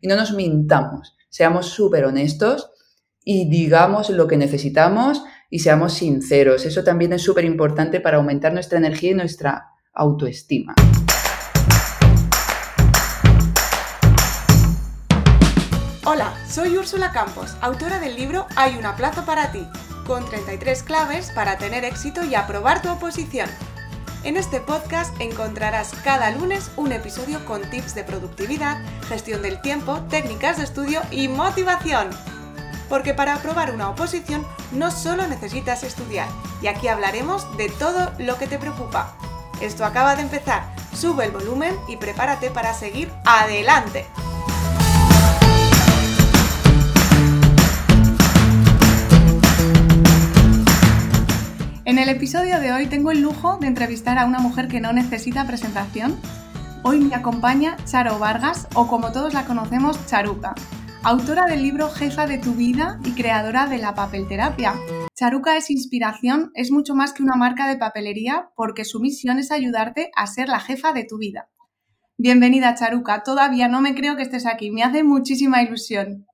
y no nos mintamos. Seamos súper honestos y digamos lo que necesitamos y seamos sinceros. Eso también es súper importante para aumentar nuestra energía y nuestra autoestima. Hola, soy Úrsula Campos, autora del libro Hay una plaza para ti, con 33 claves para tener éxito y aprobar tu oposición. En este podcast encontrarás cada lunes un episodio con tips de productividad, gestión del tiempo, técnicas de estudio y motivación. Porque para aprobar una oposición no solo necesitas estudiar, y aquí hablaremos de todo lo que te preocupa. Esto acaba de empezar, sube el volumen y prepárate para seguir adelante. En el episodio de hoy tengo el lujo de entrevistar a una mujer que no necesita presentación. Hoy me acompaña Charo Vargas, o como todos la conocemos, Charuca, autora del libro Jefa de tu vida y creadora de la papelterapia. Charuca es inspiración, es mucho más que una marca de papelería porque su misión es ayudarte a ser la jefa de tu vida. Bienvenida Charuca, todavía no me creo que estés aquí, me hace muchísima ilusión.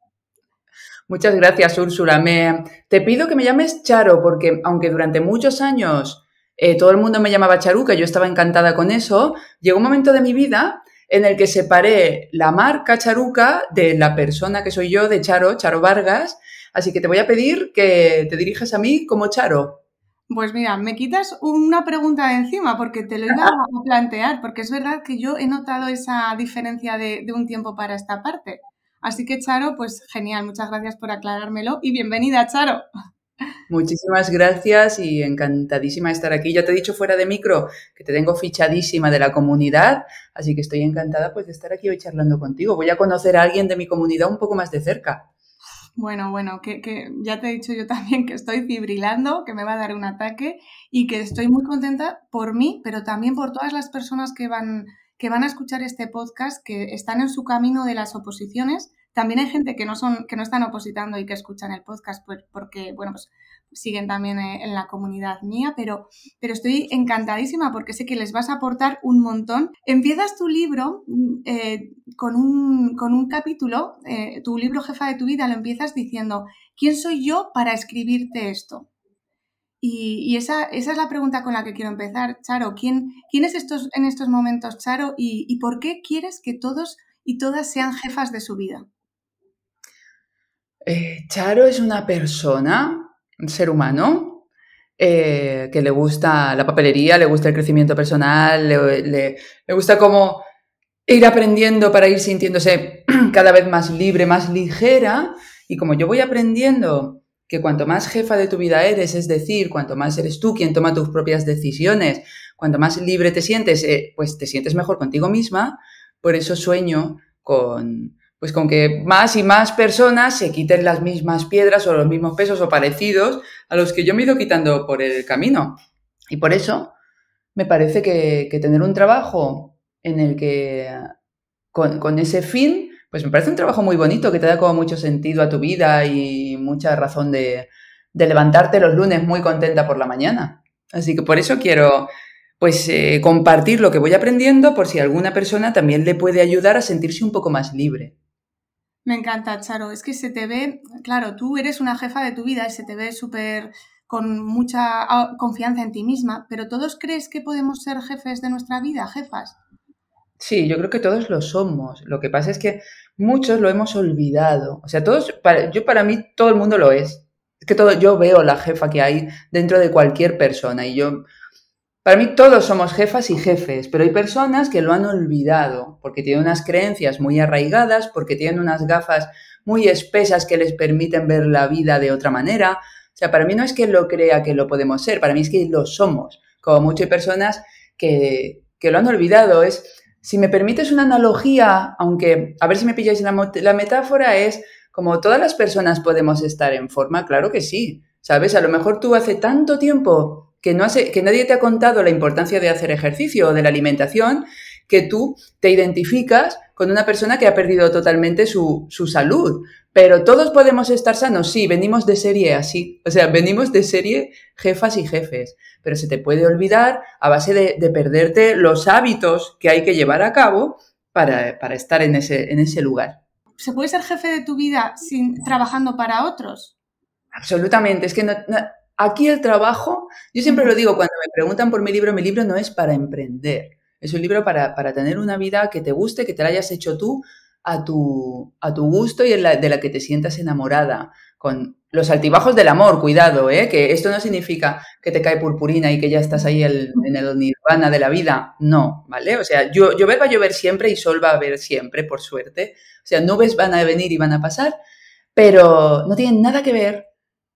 Muchas gracias, Úrsula. Me, te pido que me llames Charo, porque aunque durante muchos años eh, todo el mundo me llamaba Charuca, yo estaba encantada con eso, llegó un momento de mi vida en el que separé la marca Charuca de la persona que soy yo, de Charo, Charo Vargas. Así que te voy a pedir que te dirijas a mí como Charo. Pues mira, me quitas una pregunta de encima porque te lo iba a plantear, porque es verdad que yo he notado esa diferencia de un tiempo para esta parte. Así que, Charo, pues genial, muchas gracias por aclarármelo y bienvenida, Charo. Muchísimas gracias y encantadísima de estar aquí. Ya te he dicho fuera de micro que te tengo fichadísima de la comunidad, así que estoy encantada pues de estar aquí hoy charlando contigo. Voy a conocer a alguien de mi comunidad un poco más de cerca. Bueno, bueno, que, que, ya te he dicho yo también que estoy fibrilando, que me va a dar un ataque y que estoy muy contenta por mí, pero también por todas las personas que van, que van a escuchar este podcast, que están en su camino de las oposiciones también hay gente que no son, que no están opositando y que escuchan el podcast porque, bueno, pues siguen también eh, en la comunidad mía, pero, pero estoy encantadísima porque sé que les vas a aportar un montón. Empiezas tu libro mm, eh, con, un, con, un, capítulo, eh, tu libro Jefa de tu vida, lo empiezas diciendo, ¿quién soy yo para escribirte esto? Y, esa, es la pregunta con la que quiero empezar, Charo. ¿Quién, es estos, en estos momentos, Charo? Y, ¿Y por qué quieres que todos y todas sean jefas de su vida? Eh, Charo es una persona, un ser humano, eh, que le gusta la papelería, le gusta el crecimiento personal, le, gusta como ir aprendiendo para ir sintiéndose cada vez más libre, más ligera. Y como yo voy aprendiendo que cuanto más jefa de tu vida eres, es decir, cuanto más eres tú quien toma tus propias decisiones, cuanto más libre te sientes, eh, pues te sientes mejor contigo misma. Por eso sueño con, pues con que más y más personas se quiten las mismas piedras o los mismos pesos o parecidos a los que yo me he ido quitando por el camino. Y por eso me parece que, tener un trabajo en el que con, ese fin, pues me parece un trabajo muy bonito que te da como mucho sentido a tu vida y mucha razón de, levantarte los lunes muy contenta por la mañana. Así que por eso quiero pues eh, compartir lo que voy aprendiendo por si alguna persona también le puede ayudar a sentirse un poco más libre. Me encanta, Charo. Es que se te ve, claro, tú eres una jefa de tu vida y se te ve súper con mucha ah, confianza en ti misma, pero ¿todos crees que podemos ser jefes de nuestra vida, jefas? Sí, yo creo que todos lo somos. Lo que pasa es que muchos lo hemos olvidado. O sea, todos, yo para mí todo el mundo lo es. Es que todo, yo veo la jefa que hay dentro de cualquier persona y yo para mí todos somos jefas y jefes, pero hay personas que lo han olvidado porque tienen unas creencias muy arraigadas, porque tienen unas gafas muy espesas que les permiten ver la vida de otra manera. O sea, para mí no es que lo crea que lo podemos ser, para mí es que lo somos. Como muchas personas que, que lo han olvidado. Es, si me permites una analogía, aunque a ver si me pilláis la, la metáfora, es como todas las personas podemos estar en forma, claro que sí. ¿Sabes? A lo mejor tú hace tanto tiempo que, no hace, que nadie te ha contado la importancia de hacer ejercicio o de la alimentación, que tú te identificas con una persona que ha perdido totalmente su, salud. Pero todos podemos estar sanos, sí, venimos de serie así, o sea, venimos de serie jefas y jefes, pero se te puede olvidar a base de, perderte los hábitos que hay que llevar a cabo para, estar en ese, en ese lugar. ¿se puede ser jefe de tu vida sin trabajando para otros? Absolutamente. Es que aquí el trabajo, yo siempre lo digo cuando me preguntan por mi libro, mi libro no es para emprender. Es un libro para, tener una vida que te guste, que te la hayas hecho tú a tu, a tu gusto y de la que te sientas enamorada. Con los altibajos del amor, cuidado, ¿eh? que esto no significa que te cae purpurina y que ya estás ahí en el nirvana de la vida. No, ¿vale? O sea, llover va a llover siempre y sol va a haber siempre, por suerte. O sea, nubes van a venir y van a pasar, pero no tienen nada que ver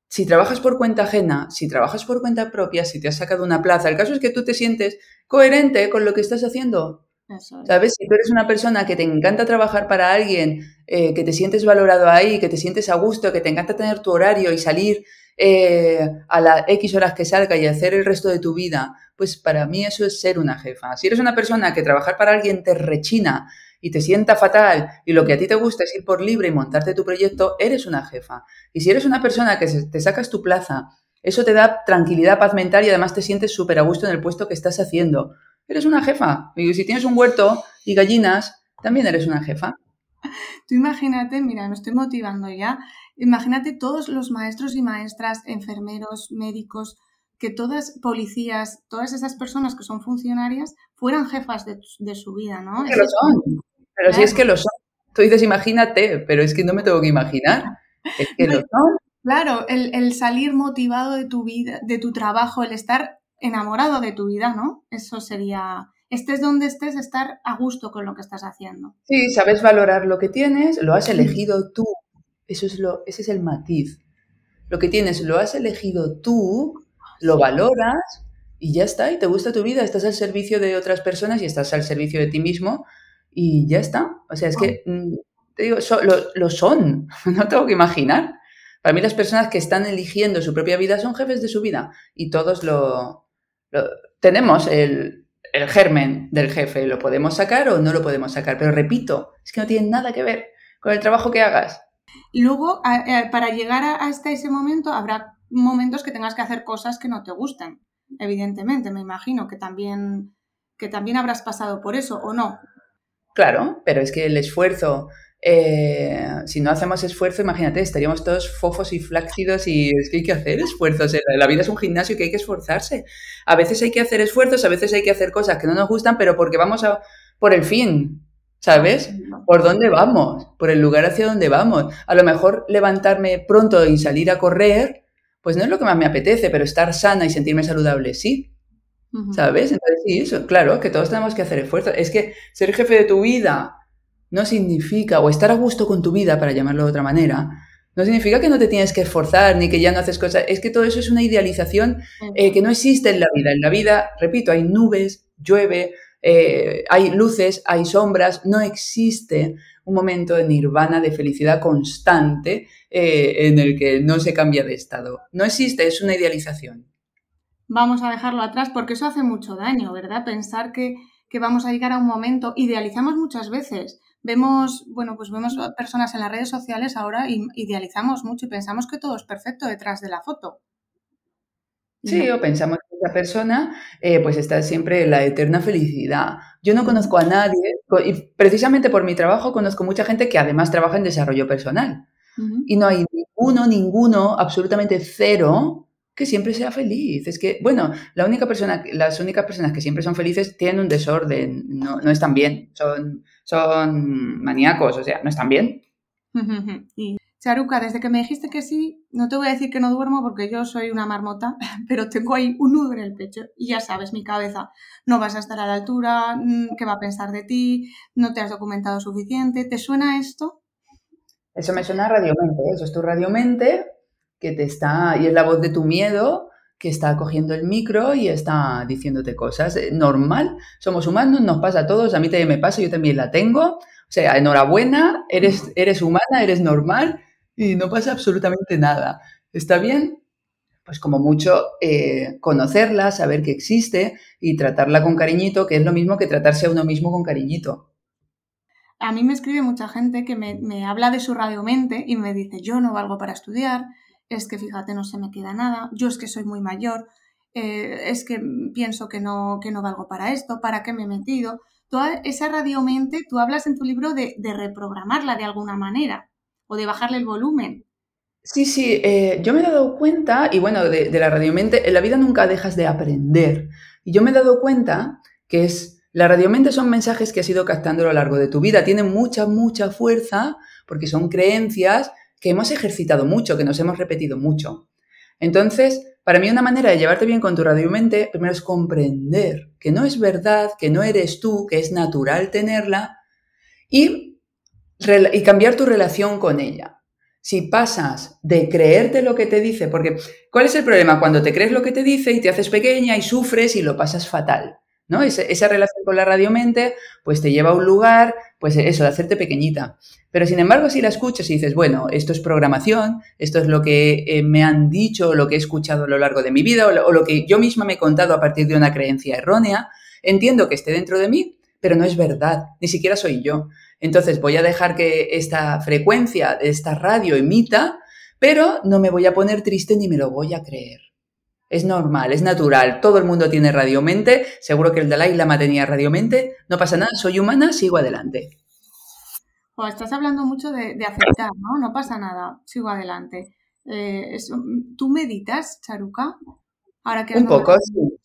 si trabajas por cuenta ajena, si trabajas por cuenta propia, si te has sacado una plaza. El caso es que tú te sientes coherente con lo que estás haciendo. ¿Sabes? Si tú eres una persona que te encanta trabajar para alguien, eh, que te sientes valorado ahí, que te sientes a gusto, que te encanta tener tu horario y salir eh, a las X horas que salga y hacer el resto de tu vida, pues para mí eso es ser una jefa. Si eres una persona que trabajar para alguien te rechina y te sienta fatal y lo que a ti te gusta es ir por libre y montarte tu proyecto, eres una jefa. Y si eres una persona que te sacas tu plaza, eso te da tranquilidad, paz mental y además te sientes súper a gusto en el puesto que estás haciendo. Eres una jefa. Y si tienes un huerto y gallinas, también eres una jefa. Tú imagínate, mira, me estoy motivando ya. Imagínate todos los maestros y maestras, enfermeros, médicos, que todas policías, todas esas personas que son funcionarias fueran jefas de, su vida, ¿no? Que lo son. Pero si es que lo son. Tú dices, imagínate, pero es que no me tengo que imaginar. Es que lo son. Claro, el, salir motivado de tu vida, de tu trabajo, el estar enamorado de tu vida, ¿no? Eso sería, estés donde estés, estar a gusto con lo que estás haciendo. Sí, sabes valorar lo que tienes, lo has elegido tú. Eso es lo, ese es el matiz. Lo que tienes lo has elegido tú, lo valoras y ya está, y te gusta tu vida, estás al servicio de otras personas y estás al servicio de ti mismo y ya está. O sea, es que, mm, te digo, lo, son, no tengo que imaginar. Para mí las personas que están eligiendo su propia vida son jefes de su vida y todos lo, tenemos el, el, germen del jefe, lo podemos sacar o no lo podemos sacar, pero repito, es que no tiene nada que ver con el trabajo que hagas. Luego, para llegar hasta ese momento, habrá momentos que tengas que hacer cosas que no te gusten, evidentemente, me imagino que también, que también habrás pasado por eso, ¿o no? Claro, pero es que el esfuerzo, eh, si no hacemos esfuerzo, imagínate, estaríamos todos fofos y flácidos y es que hay que hacer esfuerzos. La vida es un gimnasio que hay que esforzarse. A veces hay que hacer esfuerzos, a veces hay que hacer cosas que no nos gustan, pero porque vamos a, por el fin, ¿sabes? ¿Por dónde vamos? Por el lugar hacia donde vamos. A lo mejor levantarme pronto y salir a correr, pues no es lo que más me apetece, pero estar sana y sentirme saludable, sí. ¿Sabes? Entonces, sí, eso, claro, que todos tenemos que hacer esfuerzo. Es que ser jefe de tu vida no significa, o estar a gusto con tu vida, para llamarlo de otra manera, no significa que no te tienes que esforzar ni que ya no haces cosas. Es que todo eso es una idealización eh, que no existe en la vida. En la vida, repito, hay nubes, llueve, eh, hay luces, hay sombras. No existe un momento de nirvana, de felicidad constante eh, en el que no se cambia de estado. No existe, es una idealización. Vamos a dejarlo atrás porque eso hace mucho daño, ¿verdad? Pensar que, que vamos a llegar a un momento, idealizamos muchas veces vemos, bueno, pues vemos personas en las redes sociales ahora y idealizamos mucho y pensamos que todo es perfecto detrás de la foto. Sí, o pensamos que esa persona eh, pues está siempre en la eterna felicidad. Yo no conozco a nadie, y precisamente por mi trabajo conozco mucha gente que además trabaja en desarrollo personal. Y no hay ninguno, ninguno, absolutamente cero, que siempre sea feliz. Es que, bueno, la única persona, las únicas personas que siempre son felices tienen un desorden, no, no están bien, son, son maníacos, o sea, no están bien. y Charuca, desde que me dijiste que sí, no te voy a decir que no duermo porque yo soy una marmota, pero tengo ahí un nudo en el pecho y ya sabes, mi cabeza, no vas a estar a la altura, mm, ¿qué va a pensar de ti? No te has documentado suficiente, ¿te suena esto? Eso me suena a radiomente, eso es tu radiomente que te está, y es la voz de tu miedo que está cogiendo el micro y está diciéndote cosas. Eh, normal, somos humanos, nos pasa a todos, a mí también me pasa, yo también la tengo. O sea, enhorabuena, eres, eres humana, eres normal y no pasa absolutamente nada. ¿Está bien? Pues como mucho eh, conocerla, saber que existe y tratarla con cariñito, que es lo mismo que tratarse a uno mismo con cariñito. A mí me escribe mucha gente que me, me habla de su radiomente y me dice, yo no valgo para estudiar, es que fíjate, no se me queda nada, yo es que soy muy mayor, eh, es que pienso que no, que no valgo para esto, ¿para qué me he metido? toda esa radiomente, tú hablas en tu libro de, reprogramarla de alguna manera o de bajarle el volumen. Sí, sí, eh, yo me he dado cuenta, y bueno, de, de la radiomente, en la vida nunca dejas de aprender. Y yo me he dado cuenta que es, la radiomente son mensajes que has ido captando a lo largo de tu vida, tienen mucha, mucha fuerza porque son creencias que hemos ejercitado mucho, que nos hemos repetido mucho. Entonces, para mí una manera de llevarte bien con tu radiomente, primero es comprender que no es verdad, que no eres tú, que es natural tenerla y, y cambiar tu relación con ella. Si pasas de creerte lo que te dice, porque ¿cuál es el problema? Cuando te crees lo que te dice y te haces pequeña y sufres y lo pasas fatal. ¿no? Esa, relación con la radiomente, pues te lleva a un lugar, pues eso, de hacerte pequeñita. Pero sin embargo, si la escuchas y dices, bueno, esto es programación, esto es lo que eh, me han dicho, lo que he escuchado a lo largo de mi vida, o lo, que yo misma me he contado a partir de una creencia errónea, entiendo que esté dentro de mí, pero no es verdad, ni siquiera soy yo. Entonces voy a dejar que esta frecuencia esta radio emita, pero no me voy a poner triste ni me lo voy a creer. Es normal, es natural. Todo el mundo tiene radiomente. Seguro que el Dalai Lama tenía radiomente. No pasa nada, soy humana, sigo adelante. Estás hablando mucho de, aceptar, ¿no? No pasa nada, sigo adelante. Eh, ¿Tú meditas, Charuca? Ahora que Un poco,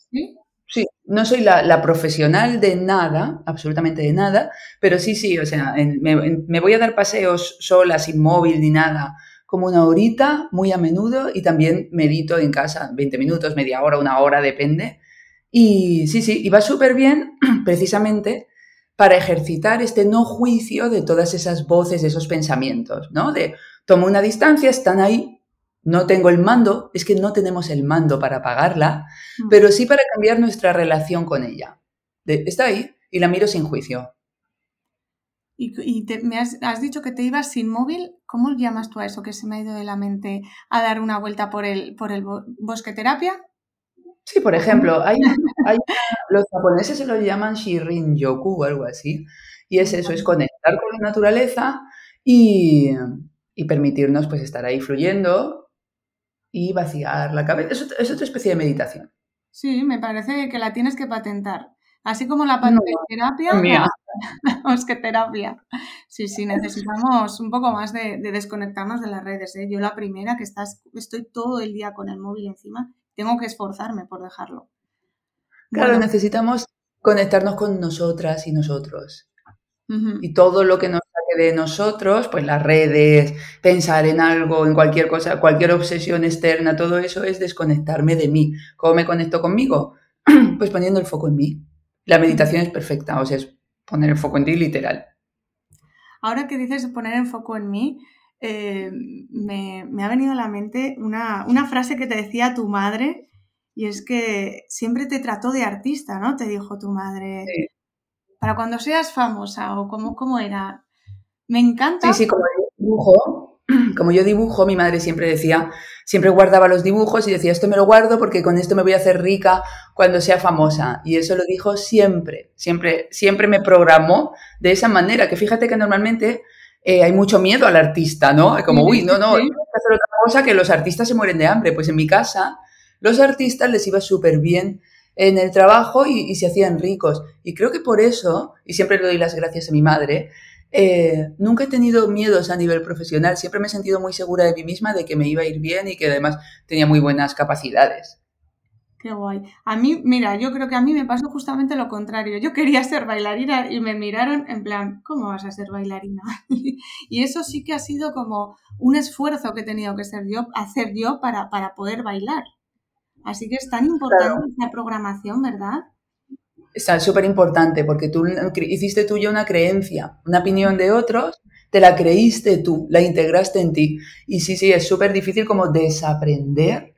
sí. sí. no soy la, profesional de nada, absolutamente de nada, pero sí, sí, o sea, me, me voy a dar paseos sola, sin móvil ni nada, como una horita muy a menudo y también medito en casa 20 minutos, media hora, una hora, depende. Y sí, sí, y va súper bien precisamente para ejercitar este no juicio de todas esas voces, esos pensamientos, ¿no? De tomo una distancia, están ahí, no tengo el mando, es que no tenemos el mando para apagarla, mm. pero sí para cambiar nuestra relación con ella. está ahí y la miro sin juicio. Y, me has, dicho que te ibas sin móvil. ¿Cómo llamas tú a eso que se me ha ido de la mente a dar una vuelta por el, por el bosque terapia? Sí, por ejemplo, hay, los japoneses se lo llaman Shirin Yoku o algo así. Y es eso, es conectar con la naturaleza y, permitirnos pues estar ahí fluyendo y vaciar la cabeza. Es, es otra especie de meditación. Sí, me parece que la tienes que patentar. Así como la terapia, la, terapia. Sí, sí, necesitamos un poco más de, desconectarnos de las redes. ¿eh? Yo la primera que estás, estoy todo el día con el móvil encima, tengo que esforzarme por dejarlo. Claro, necesitamos conectarnos con nosotras y nosotros. Y todo lo que nos saque de nosotros, pues las redes, pensar en algo, en cualquier cosa, cualquier obsesión externa, todo eso es desconectarme de mí. ¿Cómo me conecto conmigo? Pues poniendo el foco en mí. La meditación es perfecta, o sea, es poner el foco en ti literal. Ahora que dices poner el foco en mí, eh, me, ha venido a la mente una, frase que te decía tu madre, y es que siempre te trató de artista, ¿no? Te dijo tu madre. Para cuando seas famosa, o cómo, cómo era. Me encanta. Sí, sí, como dibujo, como yo dibujo, mi madre siempre decía, siempre guardaba los dibujos y decía, esto me lo guardo porque con esto me voy a hacer rica cuando sea famosa. Y eso lo dijo siempre, siempre, siempre me programó de esa manera, que fíjate que normalmente eh, hay mucho miedo al artista, ¿no? Como, uy, no, no, hay que hacer otra cosa que los artistas se mueren de hambre. Pues en mi casa, los artistas les iba súper bien en el trabajo y, y se hacían ricos. Y creo que por eso, y siempre le doy las gracias a mi madre, eh, nunca he tenido miedos a nivel profesional, siempre me he sentido muy segura de mí misma, de que me iba a ir bien y que además tenía muy buenas capacidades. Qué guay. A mí, mira, yo creo que a mí me pasó justamente lo contrario. Yo quería ser bailarina y me miraron en plan, ¿cómo vas a ser bailarina? y eso sí que ha sido como un esfuerzo que he tenido que yo, hacer yo para, para poder bailar. Así que es tan importante esa programación, ¿verdad? es súper importante porque tú hiciste tuya una creencia, una opinión de otros, te la creíste tú, la integraste en ti. Y sí, sí, es súper difícil como desaprender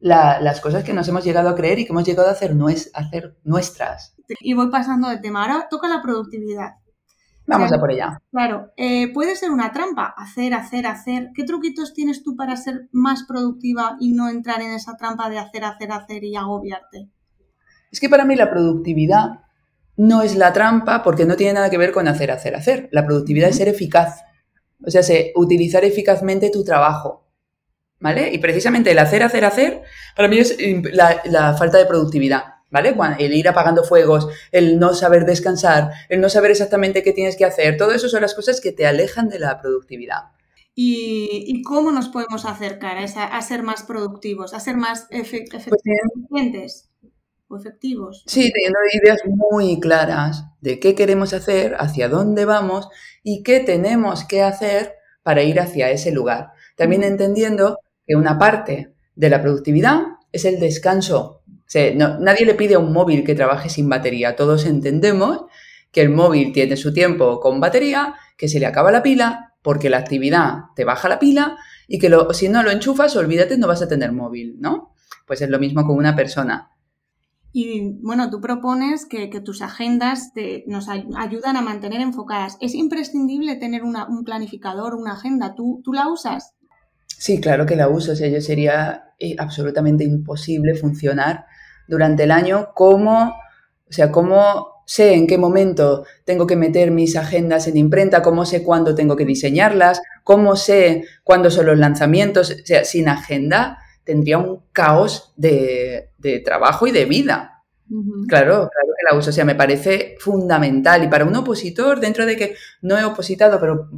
las cosas que nos hemos llegado a creer y que hemos llegado a hacer, hacer nuestras. Y voy pasando de tema. Ahora toca la productividad. Vamos a por ella. Claro, eh, puede ser una trampa, hacer, hacer, hacer. ¿Qué truquitos tienes tú para ser más productiva y no entrar en esa trampa de hacer, hacer, hacer y agobiarte? Es que para mí la productividad no es la trampa porque no tiene nada que ver con hacer, hacer, hacer. La productividad es ser eficaz. O sea, utilizar eficazmente tu trabajo. ¿Vale? Y precisamente el hacer, hacer, hacer, para mí es la, falta de productividad. ¿vale? El ir apagando fuegos, el no saber descansar, el no saber exactamente qué tienes que hacer, todo eso son las cosas que te alejan de la productividad. ¿Y, cómo nos podemos acercar a, ser más productivos, a ser más pues eficientes o efectivos? Sí, teniendo ideas muy claras de qué queremos hacer, hacia dónde vamos y qué tenemos que hacer para ir hacia ese lugar. También entendiendo que una parte de la productividad es el descanso. nadie le pide a un móvil que trabaje sin batería. Todos entendemos que el móvil tiene su tiempo con batería, que se le acaba la pila porque la actividad te baja la pila y que si no lo enchufas, olvídate, no vas a tener móvil, ¿no? Pues es lo mismo con una persona. Y bueno, tú propones que, tus agendas nos ayudan a mantener enfocadas. ¿Es imprescindible tener un planificador, una agenda? ¿Tú, ¿Tú la usas? Sí, claro que la uso. O sea, yo sería eh, absolutamente imposible funcionar durante el año como, o sea, como sé en qué momento tengo que meter mis agendas en imprenta, cómo sé cuándo tengo que diseñarlas, cómo sé cuándo son los lanzamientos. O sea, sin agenda tendría un caos de, trabajo y de vida. Claro, claro que la uso. O sea, me parece fundamental. Y para un opositor, dentro de que no he opositado, pero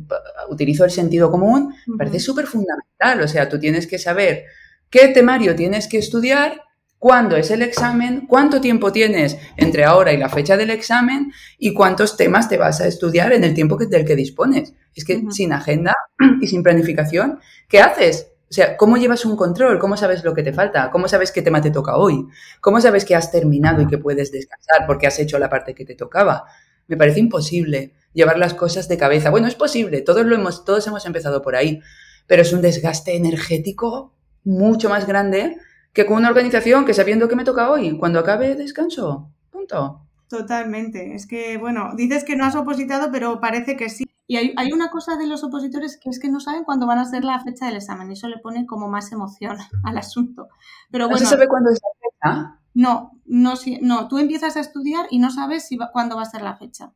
utilizo el sentido común, me parece súper fundamental. O sea, tú tienes que saber qué temario tienes que estudiar cuándo es el examen, cuánto tiempo tienes entre ahora y la fecha del examen y cuántos temas te vas a estudiar en el tiempo del que dispones. Es que sin agenda y sin planificación, ¿qué haces? O sea, ¿cómo llevas un control? ¿Cómo sabes lo que te falta? ¿Cómo sabes qué tema te toca hoy? ¿Cómo sabes que has terminado y que puedes descansar porque has hecho la parte que te tocaba? Me parece imposible llevar las cosas de cabeza. Bueno, es posible, todos lo hemos, todos hemos empezado por ahí, pero es un desgaste energético mucho más grande que con una organización que sabiendo que me toca hoy, cuando acabe descanso. Punto. Totalmente. Es que, bueno, dices que no has opositado, pero parece que sí. Y hay, una cosa de los opositores que es que no saben cuándo van a ser la fecha del examen. Eso le pone como más emoción al asunto. Pero bueno, ¿No se sabe cuándo es la fecha? No, no, no. Tú empiezas a estudiar y no sabes si cuándo va a ser la fecha.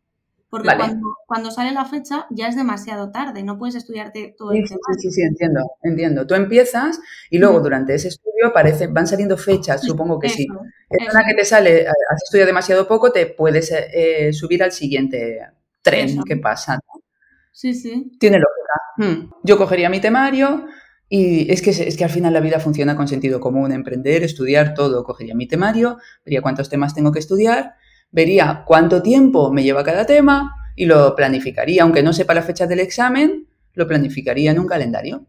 Porque cuando, sale la fecha ya es demasiado tarde, no puedes estudiarte todo el sí, Sí, sí, sí, entiendo, entiendo. Tú empiezas y luego durante ese estudio aparecen, van saliendo fechas, supongo que sí. Es una que te sale, eh, has estudiado demasiado poco, te puedes eh, subir al siguiente tren que pasa. Sí, sí. Tiene lógica. Hmm. Yo cogería mi temario, y es que, es que al final la vida funciona con sentido común, emprender, estudiar, todo. Cogería mi temario, vería cuántos temas tengo que estudiar vería cuánto tiempo me lleva cada tema y lo planificaría, aunque no sepa la fecha del examen, lo planificaría en un calendario.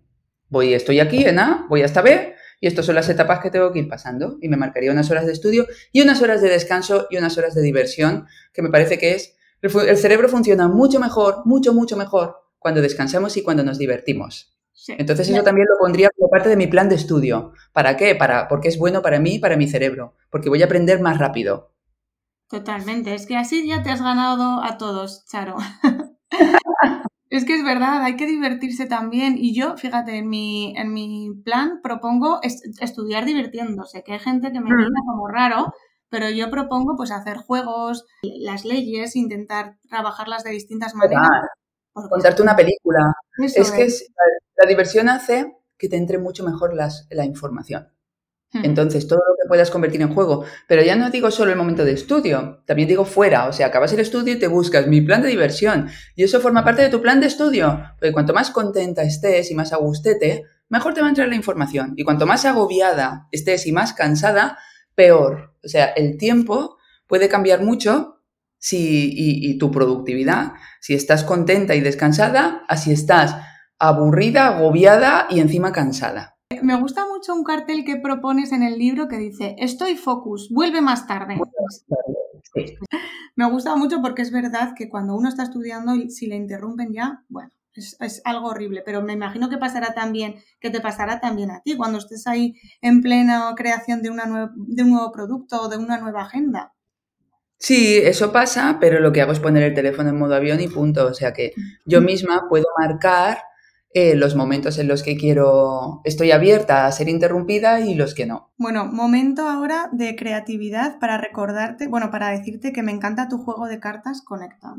Voy, estoy aquí en A, voy hasta B y estas son las etapas que tengo que ir pasando y me marcaría unas horas de estudio y unas horas de descanso y unas horas de diversión, que me parece que es el cerebro funciona mucho mejor, mucho, mucho mejor cuando descansamos y cuando nos divertimos. Entonces eso también lo pondría como parte de mi plan de estudio. ¿Para qué? Para, porque es bueno para mí y para mi cerebro. Porque voy a aprender más rápido. Totalmente, es que así ya te has ganado a todos, Charo. es que es verdad, hay que divertirse también. Y yo, fíjate, en mi, en mi plan propongo estudiar divirtiéndose, que hay gente que me mira como raro, pero yo propongo pues hacer juegos, las leyes, intentar trabajarlas de distintas maneras. Contarte una película. es que la, diversión hace que te entre mucho mejor las, la información. Entonces, todo lo que puedas convertir en juego. Pero ya no digo solo el momento de estudio, también digo fuera. O sea, acabas el estudio y te buscas mi plan de diversión. Y eso forma parte de tu plan de estudio. Porque cuanto más contenta estés y más agustete, mejor te va a entrar la información. Y cuanto más agobiada estés y más cansada, peor. O sea, el tiempo puede cambiar mucho si, y, y tu productividad. Si estás contenta y descansada, así estás aburrida, agobiada y encima cansada. Me gusta mucho un cartel que propones en el libro que dice, estoy focus, vuelve más tarde. Me gusta mucho porque es verdad que cuando uno está estudiando y si le interrumpen ya, bueno, es, algo horrible, pero me imagino que pasará también, que te pasará también a ti cuando estés ahí en plena creación de, una de un nuevo producto o de una nueva agenda. Sí, eso pasa, pero lo que hago es poner el teléfono en modo avión y punto. O sea que yo misma puedo marcar eh, los momentos en los que quiero, estoy abierta a ser interrumpida y los que no. Bueno, momento ahora de creatividad para recordarte, bueno, para decirte que me encanta tu juego de cartas Conecta.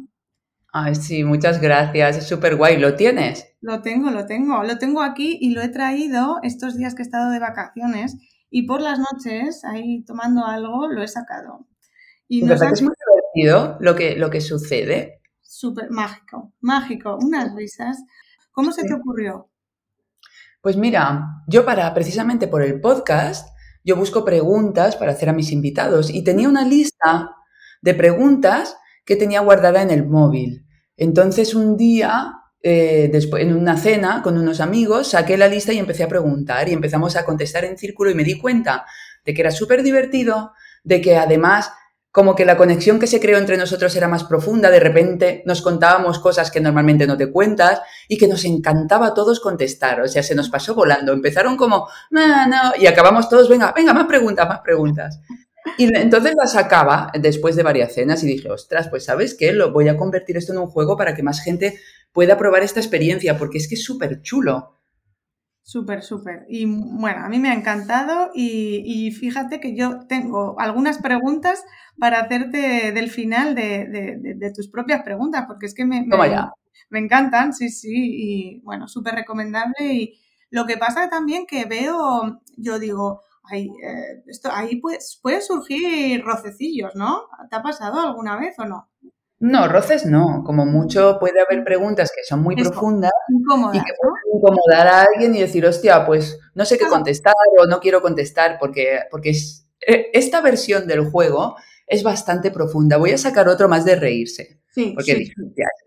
Ay, sí, muchas gracias, es súper guay. ¿Lo tienes? Lo tengo, lo tengo. Lo tengo aquí y lo he traído estos días que he estado de vacaciones y por las noches, ahí tomando algo, lo he sacado. Y ¿Verdad que es muy divertido lo que, lo que sucede? Súper mágico, mágico, unas risas. ¿Cómo se te ocurrió? Pues mira, yo para precisamente por el podcast, yo busco preguntas para hacer a mis invitados y tenía una lista de preguntas que tenía guardada en el móvil. Entonces un día, eh, después, en una cena con unos amigos, saqué la lista y empecé a preguntar y empezamos a contestar en círculo y me di cuenta de que era súper divertido, de que además como que la conexión que se creó entre nosotros era más profunda, de repente nos contábamos cosas que normalmente no te cuentas y que nos encantaba a todos contestar, o sea, se nos pasó volando, empezaron como, no, no, y acabamos todos, venga, venga, más preguntas, más preguntas. Y entonces la sacaba después de varias cenas y dije, ostras, pues sabes qué, lo voy a convertir esto en un juego para que más gente pueda probar esta experiencia, porque es que es súper chulo. Súper, súper. Y bueno, a mí me ha encantado y, fíjate que yo tengo algunas preguntas para hacerte del final de, tus propias preguntas, porque es que me, me, encantan, sí, sí, y bueno, súper recomendable. Y lo que pasa también que veo, yo digo, ahí, eh, esto, ahí puede surgir rocecillos, ¿no? ¿Te ha pasado alguna vez o no? No, roces no. Como mucho puede haber preguntas que son muy profundas y que pueden incomodar a alguien y decir, hostia, pues no sé qué contestar o no quiero contestar porque, porque es, e, esta versión del juego es bastante profunda. Voy a sacar otro más de reírse. porque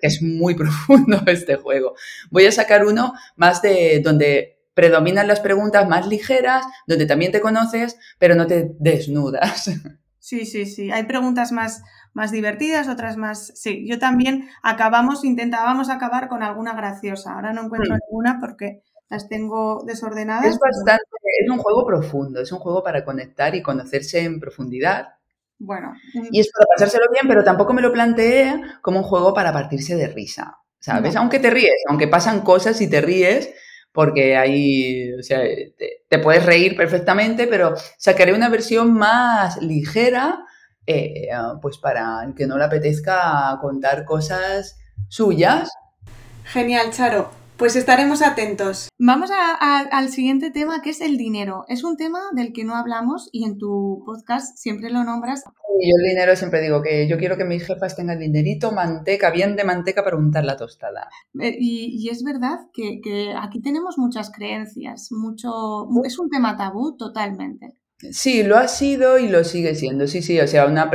es muy profundo este juego. Voy a sacar uno más de donde predominan las preguntas más ligeras, donde también te conoces, pero no te desnudas. Sí, sí, sí. Hay preguntas más, más divertidas, otras más. Sí, yo también acabamos, intentábamos acabar con alguna graciosa. Ahora no encuentro hmm. ninguna porque las tengo desordenadas. Es bastante, es un juego profundo, es un juego para conectar y conocerse en profundidad. Bueno. Y es para pasárselo bien, pero tampoco me lo planteé como un juego para partirse de risa. ¿Sabes? Aunque te ríes, aunque pasan cosas y te ríes, porque ahí, o sea, te, puedes reír perfectamente, pero sacaré una versión más ligera, eh, pues para el que no le apetezca contar cosas suyas. Genial, Charo. Pues estaremos atentos. Vamos al siguiente tema, que es el dinero. Es un tema del que no hablamos y en tu podcast siempre lo nombras. Y yo el dinero siempre digo que yo quiero que mis jefas tengan dinerito, manteca, bien de manteca para untar la tostada. Eh, y, es verdad que, que, aquí tenemos muchas creencias, mucho, es un tema tabú totalmente. Sí, lo ha sido y lo sigue siendo. Sí, sí, o sea, una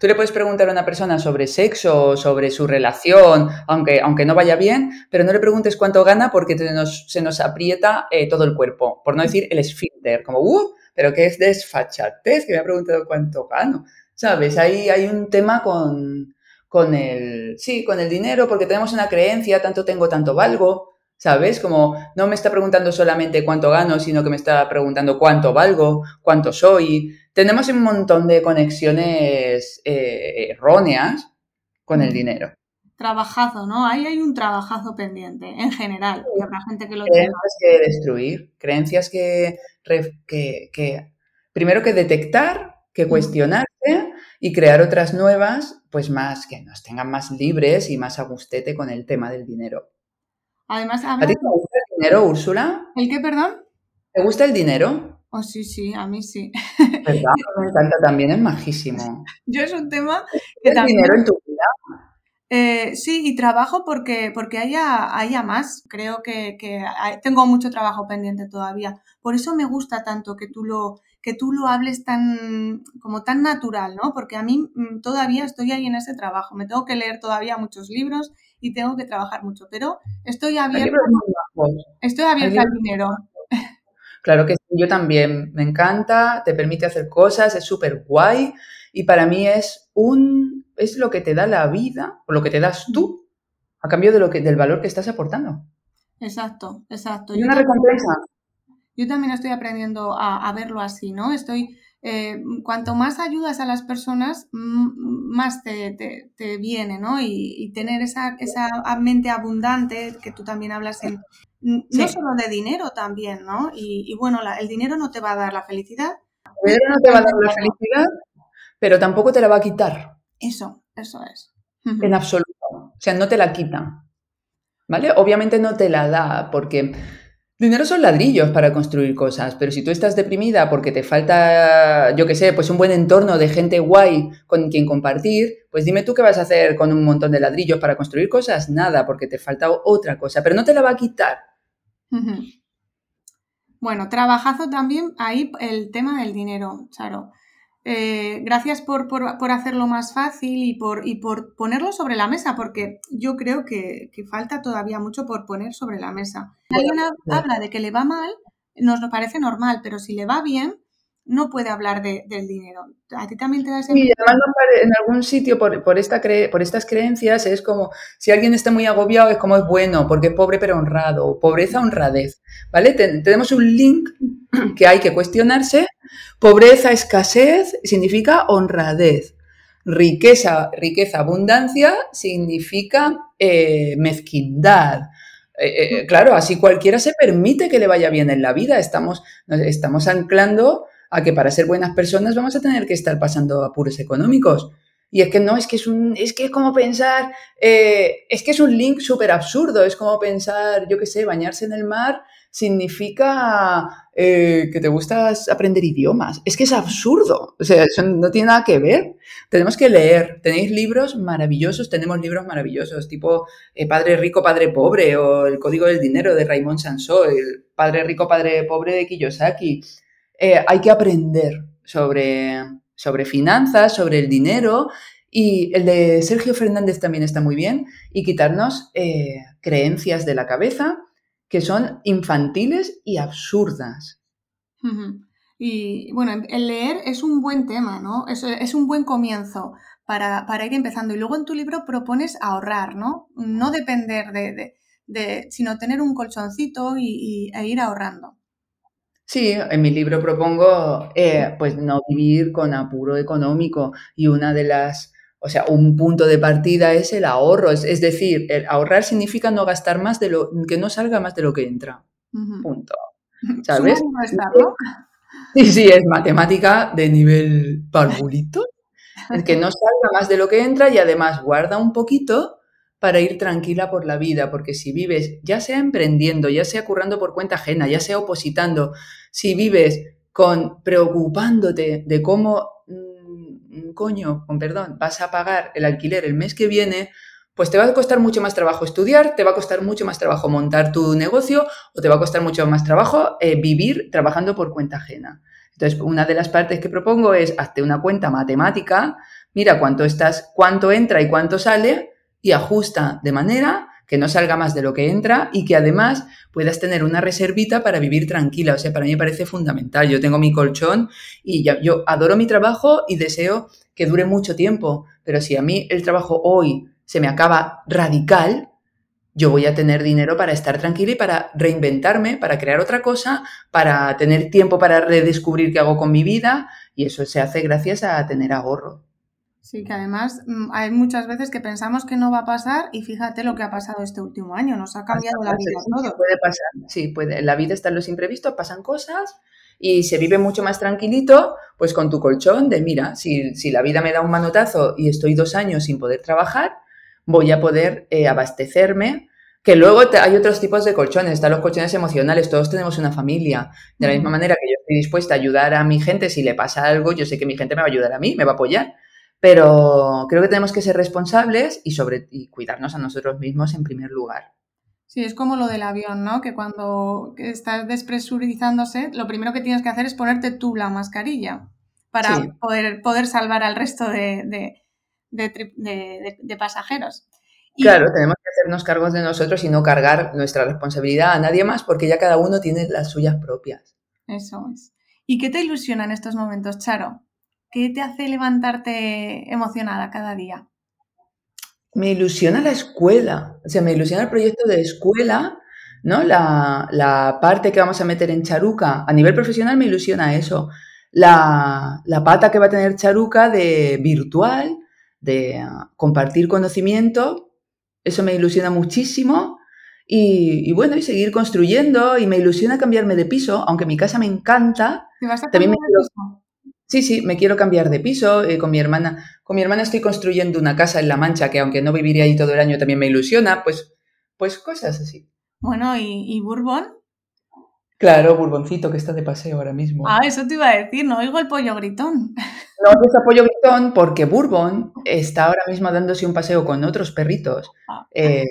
tú le puedes preguntar a una persona sobre sexo, sobre su relación, aunque, aunque no vaya bien, pero no le preguntes cuánto gana porque se nos aprieta eh, todo el cuerpo, por no decir el esfínter, como, uh, pero que es desfachatez, que me ha preguntado cuánto gano, ¿sabes? Ahí hay un tema con, con el, sí, con el dinero, porque tenemos una creencia, tanto tengo, tanto valgo, ¿Sabes? Como no me está preguntando solamente cuánto gano, sino que me está preguntando cuánto valgo, cuánto soy. Tenemos un montón de conexiones eh, erróneas con el dinero. Trabajazo, ¿no? Ahí hay un trabajazo pendiente, en general. gente que lo creencias que destruir, creencias que, que, primero que detectar, que cuestionarse y crear otras nuevas, pues más, que nos tengan más libres y más a gustete con el tema del dinero. Además, ¿A ti te gusta el dinero, Úrsula? ¿El qué, perdón? ¿Te gusta el dinero? Oh, sí, sí, a mí sí. ¿Verdad? Me encanta también, es majísimo. Yo es un tema que también... dinero en tu vida? Eh, sí, y trabajo porque, porque haya, haya más. Creo que, tengo mucho trabajo pendiente todavía. Por eso me gusta tanto que tú lo, que tú lo hables tan, como tan natural, ¿no? Porque a mí mm, todavía estoy ahí en ese trabajo. Me tengo que leer todavía muchos libros y tengo que trabajar mucho, pero estoy abierta, estoy abierta al dinero. Claro que sí, yo también. Me encanta, te permite hacer cosas, es súper guay y para mí es un es lo que te da la vida o lo que te das tú a cambio de lo que del valor que estás aportando. Exacto, exacto. Y una recompensa. Yo también estoy aprendiendo a, a verlo así, ¿no? Estoy eh, cuanto más ayudas a las personas, más te, viene, ¿no? Y, tener esa, esa, mente abundante, que tú también hablas en, no solo de dinero también, ¿no? Y, bueno, el dinero no te va a dar la felicidad. El dinero no te va a dar la felicidad, pero tampoco te la va a quitar. Eso, eso es. En absoluto. O sea, no te la quita. ¿Vale? Obviamente no te la da, porque Dinero son ladrillos para construir cosas, pero si tú estás deprimida porque te falta, yo qué sé, pues un buen entorno de gente guay con quien compartir, pues dime tú qué vas a hacer con un montón de ladrillos para construir cosas. Nada, porque te falta otra cosa, pero no te la va a quitar. Bueno, trabajazo también ahí el tema del dinero, Charo. Eh, gracias por, hacerlo más fácil y por, y por ponerlo sobre la mesa, porque yo creo que, falta todavía mucho por poner sobre la mesa. Si alguien habla de que le va mal, nos lo parece normal, pero si le va bien, no puede hablar del dinero. ¿A ti también te da ese Sí, en algún sitio por, por, esta por estas creencias es como si alguien está muy agobiado es como es bueno, porque es pobre pero honrado, pobreza, honradez, ¿vale? tenemos un link que hay que cuestionarse. Pobreza, escasez significa honradez. Riqueza, riqueza, abundancia significa eh, mezquindad. Eh, eh, claro, así cualquiera se permite que le vaya bien en la vida. Estamos, estamos anclando a que para ser buenas personas vamos a tener que estar pasando apuros económicos. Y es que no, es que es un, es que es como pensar, eh, es que es un link súper absurdo, es como pensar, yo qué sé, bañarse en el mar significa eh, que te gusta aprender idiomas. Es que es absurdo, o sea, eso no tiene nada que ver. Tenemos que leer, tenéis libros maravillosos, tenemos libros maravillosos, tipo eh, Padre Rico, Padre Pobre, o El Código del Dinero de Raymond Sansó, el Padre Rico, Padre Pobre de Kiyosaki. Eh, hay que aprender sobre, sobre finanzas, sobre el dinero. Y el de Sergio Fernández también está muy bien. Y quitarnos eh, creencias de la cabeza que son infantiles y absurdas. Y bueno, el leer es un buen tema, ¿no? Es, un buen comienzo para, ir empezando. Y luego en tu libro propones ahorrar, ¿no? No depender de, sino tener un colchoncito y, e ir ahorrando. Sí, en mi libro propongo eh, pues no vivir con apuro económico y una de las, o sea, un punto de partida es el ahorro, es, decir, el ahorrar significa no gastar más de lo, que no salga más de lo que entra. Punto. ¿Sabes? Sí, sí, es matemática de nivel parvulito. El que no salga más de lo que entra y además guarda un poquito para ir tranquila por la vida, porque si vives, ya sea emprendiendo, ya sea currando por cuenta ajena, ya sea opositando, si vives con preocupándote de cómo, mm, coño, con perdón, vas a pagar el alquiler el mes que viene, pues te va a costar mucho más trabajo estudiar, te va a costar mucho más trabajo montar tu negocio o te va a costar mucho más trabajo eh, vivir trabajando por cuenta ajena. Entonces, una de las partes que propongo es hazte una cuenta matemática, mira cuánto estás, cuánto entra y cuánto sale y ajusta de manera que no salga más de lo que entra y que además puedas tener una reservita para vivir tranquila. O sea, para mí me parece fundamental. Yo tengo mi colchón y ya, yo adoro mi trabajo y deseo que dure mucho tiempo, pero si a mí el trabajo hoy se me acaba radical, yo voy a tener dinero para estar tranquila y para reinventarme, para crear otra cosa, para tener tiempo para redescubrir qué hago con mi vida y eso se hace gracias a tener ahorro. Sí, que además mm, hay muchas veces que pensamos que no va a pasar y fíjate lo que ha pasado este último año, nos ha cambiado la vida sí, todo. Puede pasar, sí, puede. La vida está en los imprevistos, pasan cosas y se vive mucho más tranquilito, pues con tu colchón de, mira, si, si la vida me da un manotazo y estoy dos años sin poder trabajar, voy a poder eh, abastecerme. Que luego hay otros tipos de colchones, están los colchones emocionales, todos tenemos una familia. De la misma manera que yo estoy dispuesta a ayudar a mi gente si le pasa algo, yo sé que mi gente me va a ayudar a mí, me va a apoyar pero creo que tenemos que ser responsables y, sobre, y cuidarnos a nosotros mismos en primer lugar. Sí, es como lo del avión, ¿no? Que cuando estás despresurizándose, lo primero que tienes que hacer es ponerte tú la mascarilla para poder, poder salvar al resto de, de, pasajeros. Claro, tenemos que hacernos cargos de nosotros y no cargar nuestra responsabilidad a nadie más porque ya cada uno tiene las suyas propias. Eso es. ¿Y qué te ilusiona en estos momentos, Charo? ¿Qué te hace levantarte emocionada cada día? Me ilusiona la escuela, o sea, me ilusiona el proyecto de escuela, ¿no? La, parte que vamos a meter en Charuca, a nivel profesional me ilusiona eso. La, pata que va a tener Charuca de virtual, de ah, compartir conocimiento, eso me ilusiona muchísimo. Y, bueno, y seguir construyendo, y me ilusiona cambiarme de piso, aunque mi casa me encanta. también me, Sí, sí, me quiero cambiar de piso eh, con mi hermana. Con mi hermana estoy construyendo una casa en La Mancha que aunque no viviría ahí todo el año también me ilusiona, pues, pues cosas así. Bueno, ¿y, Bourbon? Claro, Burboncito, que está de paseo ahora mismo. Ah, eso te iba a decir, no oigo el pollo gritón. No es pollo gritón porque Bourbon está ahora mismo dándose un paseo con otros perritos. Ah. Eh,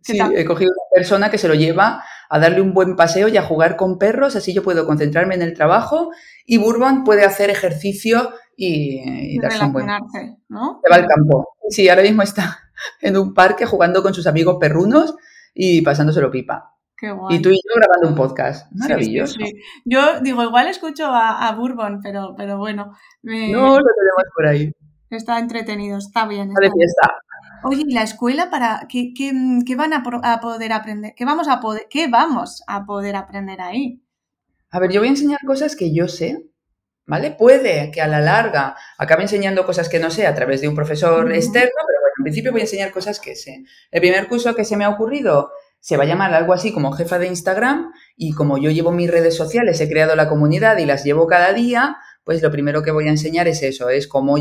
sí, he cogido una persona que se lo lleva a darle un buen paseo y a jugar con perros, así yo puedo concentrarme en el trabajo y Bourbon puede hacer ejercicio y, darse un buen... ¿no? Se va al campo. Sí, ahora mismo está en un parque jugando con sus amigos perrunos y pasándoselo pipa. Y tú y yo grabando un podcast. Maravilloso. Yo digo, igual escucho a, Bourbon, pero, pero bueno. No, lo tenemos por ahí. Está entretenido, está bien. Está de fiesta. Oye, ¿y la escuela para qué, qué, van a, poder aprender? ¿Qué vamos a poder, qué vamos a poder aprender ahí? A ver, yo voy a enseñar cosas que yo sé, ¿vale? Puede que a la larga acabe enseñando cosas que no sé a través de un profesor externo, pero bueno, en principio voy a enseñar cosas que sé. El primer curso que se me ha ocurrido se va a llamar algo así como jefa de Instagram y como yo llevo mis redes sociales, he creado la comunidad y las llevo cada día, pues lo primero que voy a enseñar es eso, es cómo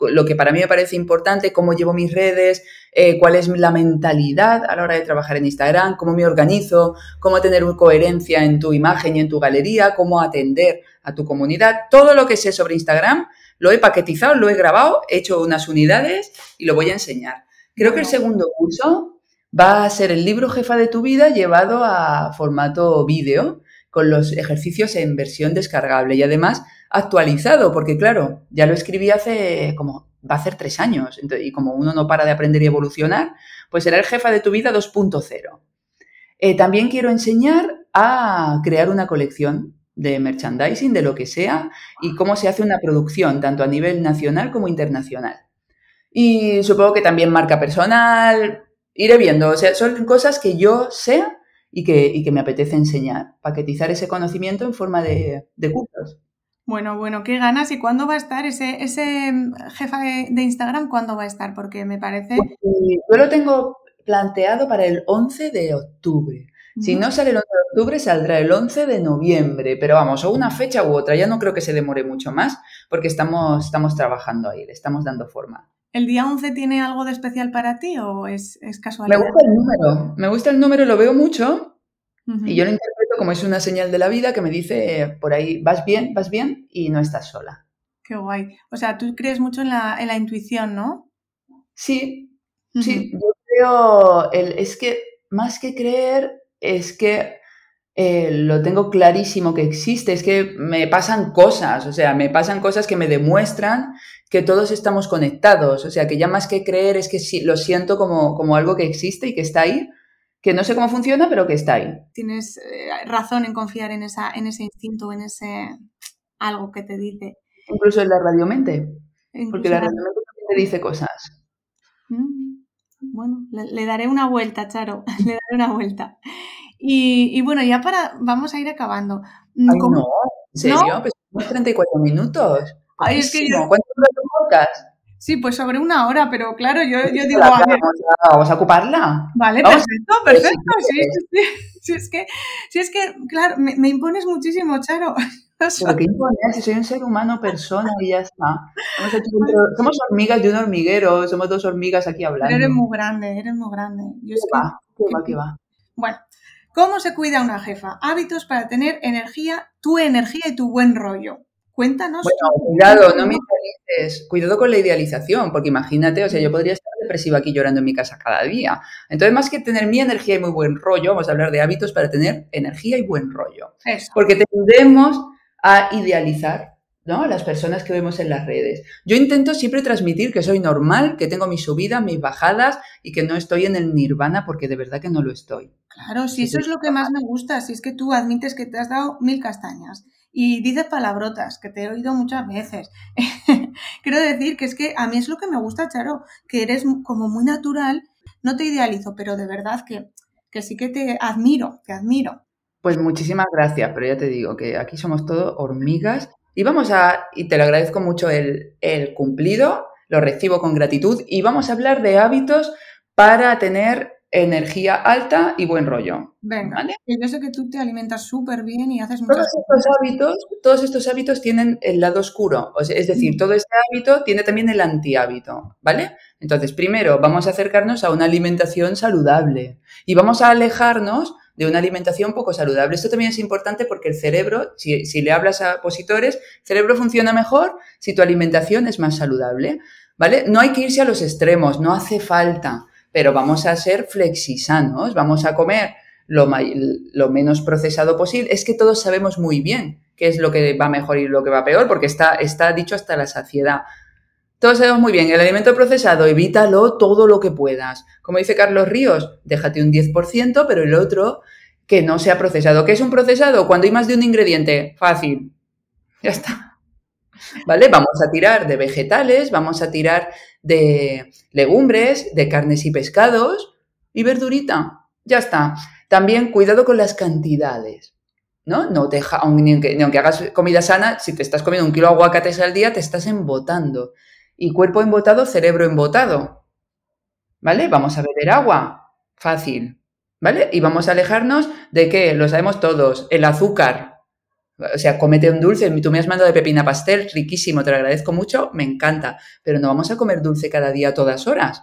lo que para mí me parece importante, cómo llevo mis redes, eh, cuál es la mentalidad a la hora de trabajar en Instagram, cómo me organizo, cómo tener coherencia en tu imagen y en tu galería, cómo atender a tu comunidad. Todo lo que sé sobre Instagram lo he paquetizado, lo he grabado, he hecho unas unidades y lo voy a enseñar. Creo que el segundo curso va a ser el libro jefa de tu vida llevado a formato vídeo con los ejercicios en versión descargable y además actualizado, porque claro, ya lo escribí hace como, va a ser tres años, y como uno no para de aprender y evolucionar, pues será el jefa de tu vida 2.0. Eh, también quiero enseñar a crear una colección de merchandising, de lo que sea, y cómo se hace una producción, tanto a nivel nacional como internacional. Y supongo que también marca personal, iré viendo, o sea, son cosas que yo sé y que, que me apetece enseñar, paquetizar ese conocimiento en forma de, cursos. Bueno, bueno, qué ganas. ¿Y cuándo va a estar ese, ese mm, jefa de, Instagram? ¿Cuándo va a estar? Porque me parece... Pues, yo lo tengo planteado para el 11 de octubre. Si no sale el 11 de octubre, saldrá el 11 de noviembre. Pero vamos, o una fecha u otra. Ya no creo que se demore mucho más porque estamos, estamos trabajando ahí, le estamos dando forma. ¿El día 11 tiene algo de especial para ti o es, casualidad? Me gusta el número, me gusta el número, lo veo mucho y yo lo interpreto como es una señal de la vida que me dice por ahí, vas bien, vas bien y no estás sola. Qué guay. O sea, tú crees mucho en la, en la intuición, ¿no? Sí, sí, yo creo, el, es que más que creer, es que eh, lo tengo clarísimo que existe, es que me pasan cosas, o sea, me pasan cosas que me demuestran que todos estamos conectados, o sea, que ya más que creer es que sí, lo siento como, como algo que existe y que está ahí, que no sé cómo funciona, pero que está ahí. Tienes eh, razón en confiar en, esa, en ese instinto, en ese algo que te dice. Incluso en la radiomente, porque la radiomente también te dice cosas. Mm, bueno, le, daré una vuelta, Charo, le daré una vuelta. Y, bueno, ya para, vamos a ir acabando. Mm, Ay, no, ¿en serio? Pues 34 minutos. Ay, es que ¿Cuánto dura tu podcast? Sí, pues sobre una hora, pero claro, yo, yo digo... vamos, a, ocuparla. Vale, perfecto, perfecto. Sí, sí, sí, es que, sí, es que, claro, me, impones muchísimo, Charo. Pero qué impones, si soy un ser humano, persona y ya está. somos hormigas de un hormiguero, somos dos hormigas aquí hablando. eres muy grande, eres muy grande. ¿Qué va? ¿Qué va? ¿Qué va? Bueno, ¿Cómo se cuida una jefa? Hábitos para tener energía, tu energía y tu buen rollo. Cuéntanos. Bueno, cuidado, no me idealices. Cuidado con la idealización, porque imagínate, o sea, yo podría estar depresiva aquí llorando en mi casa cada día. Entonces, más que tener mi energía y muy buen rollo, vamos a hablar de hábitos para tener energía y buen rollo. Eso. Porque tendemos a idealizar ¿no? Las personas que vemos en las redes. Yo intento siempre transmitir que soy normal, que tengo mis subidas, mis bajadas y que no estoy en el nirvana porque de verdad que no lo estoy. Claro, si eso es lo que más me gusta, si es que tú admites que te has dado mil castañas y dices palabrotas, que te he oído muchas veces. Quiero decir que es que a mí es lo que me gusta, Charo, que eres como muy natural, no te idealizo, pero de verdad que, que sí que te admiro, te admiro. Pues muchísimas gracias, pero ya te digo que aquí somos todos hormigas y vamos a, y te lo agradezco mucho el, cumplido, lo recibo con gratitud y vamos a hablar de hábitos para tener energía alta y buen rollo. Venga, yo sé que tú te alimentas súper bien y haces muchas todos estos hábitos, Todos estos hábitos tienen el lado oscuro, es decir, todo este hábito tiene también el antihábito, ¿vale? Entonces, primero vamos a acercarnos a una alimentación saludable y vamos a alejarnos de una alimentación poco saludable. Esto también es importante porque el cerebro, si, si le hablas a opositores, el cerebro funciona mejor si tu alimentación es más saludable, ¿vale? No hay que irse a los extremos, no hace falta, pero vamos a ser flexisanos, vamos a comer lo, lo menos procesado posible. Es que todos sabemos muy bien qué es lo que va mejor y lo que va peor, porque está, está dicho hasta la saciedad. Todos sabemos muy bien, el alimento procesado, evítalo todo lo que puedas. Como dice Carlos Ríos, déjate un 10%, pero el otro que no sea procesado. ¿Qué es un procesado? Cuando hay más de un ingrediente. Fácil. Ya está. ¿Vale? Vamos a tirar de vegetales, vamos a tirar de legumbres, de carnes y pescados y verdurita. Ya está. También cuidado con las cantidades. ¿no? No te, aunque, aunque hagas comida sana, si te estás comiendo un kilo de aguacates al día, te estás embotando y cuerpo embotado, cerebro embotado. ¿Vale? Vamos a beber agua. Fácil. ¿Vale? Y vamos a alejarnos de que, lo sabemos todos, el azúcar. O sea, comete un dulce. Tú me has mandado de pepina pastel, riquísimo, te lo agradezco mucho, me encanta. Pero no vamos a comer dulce cada día, todas horas.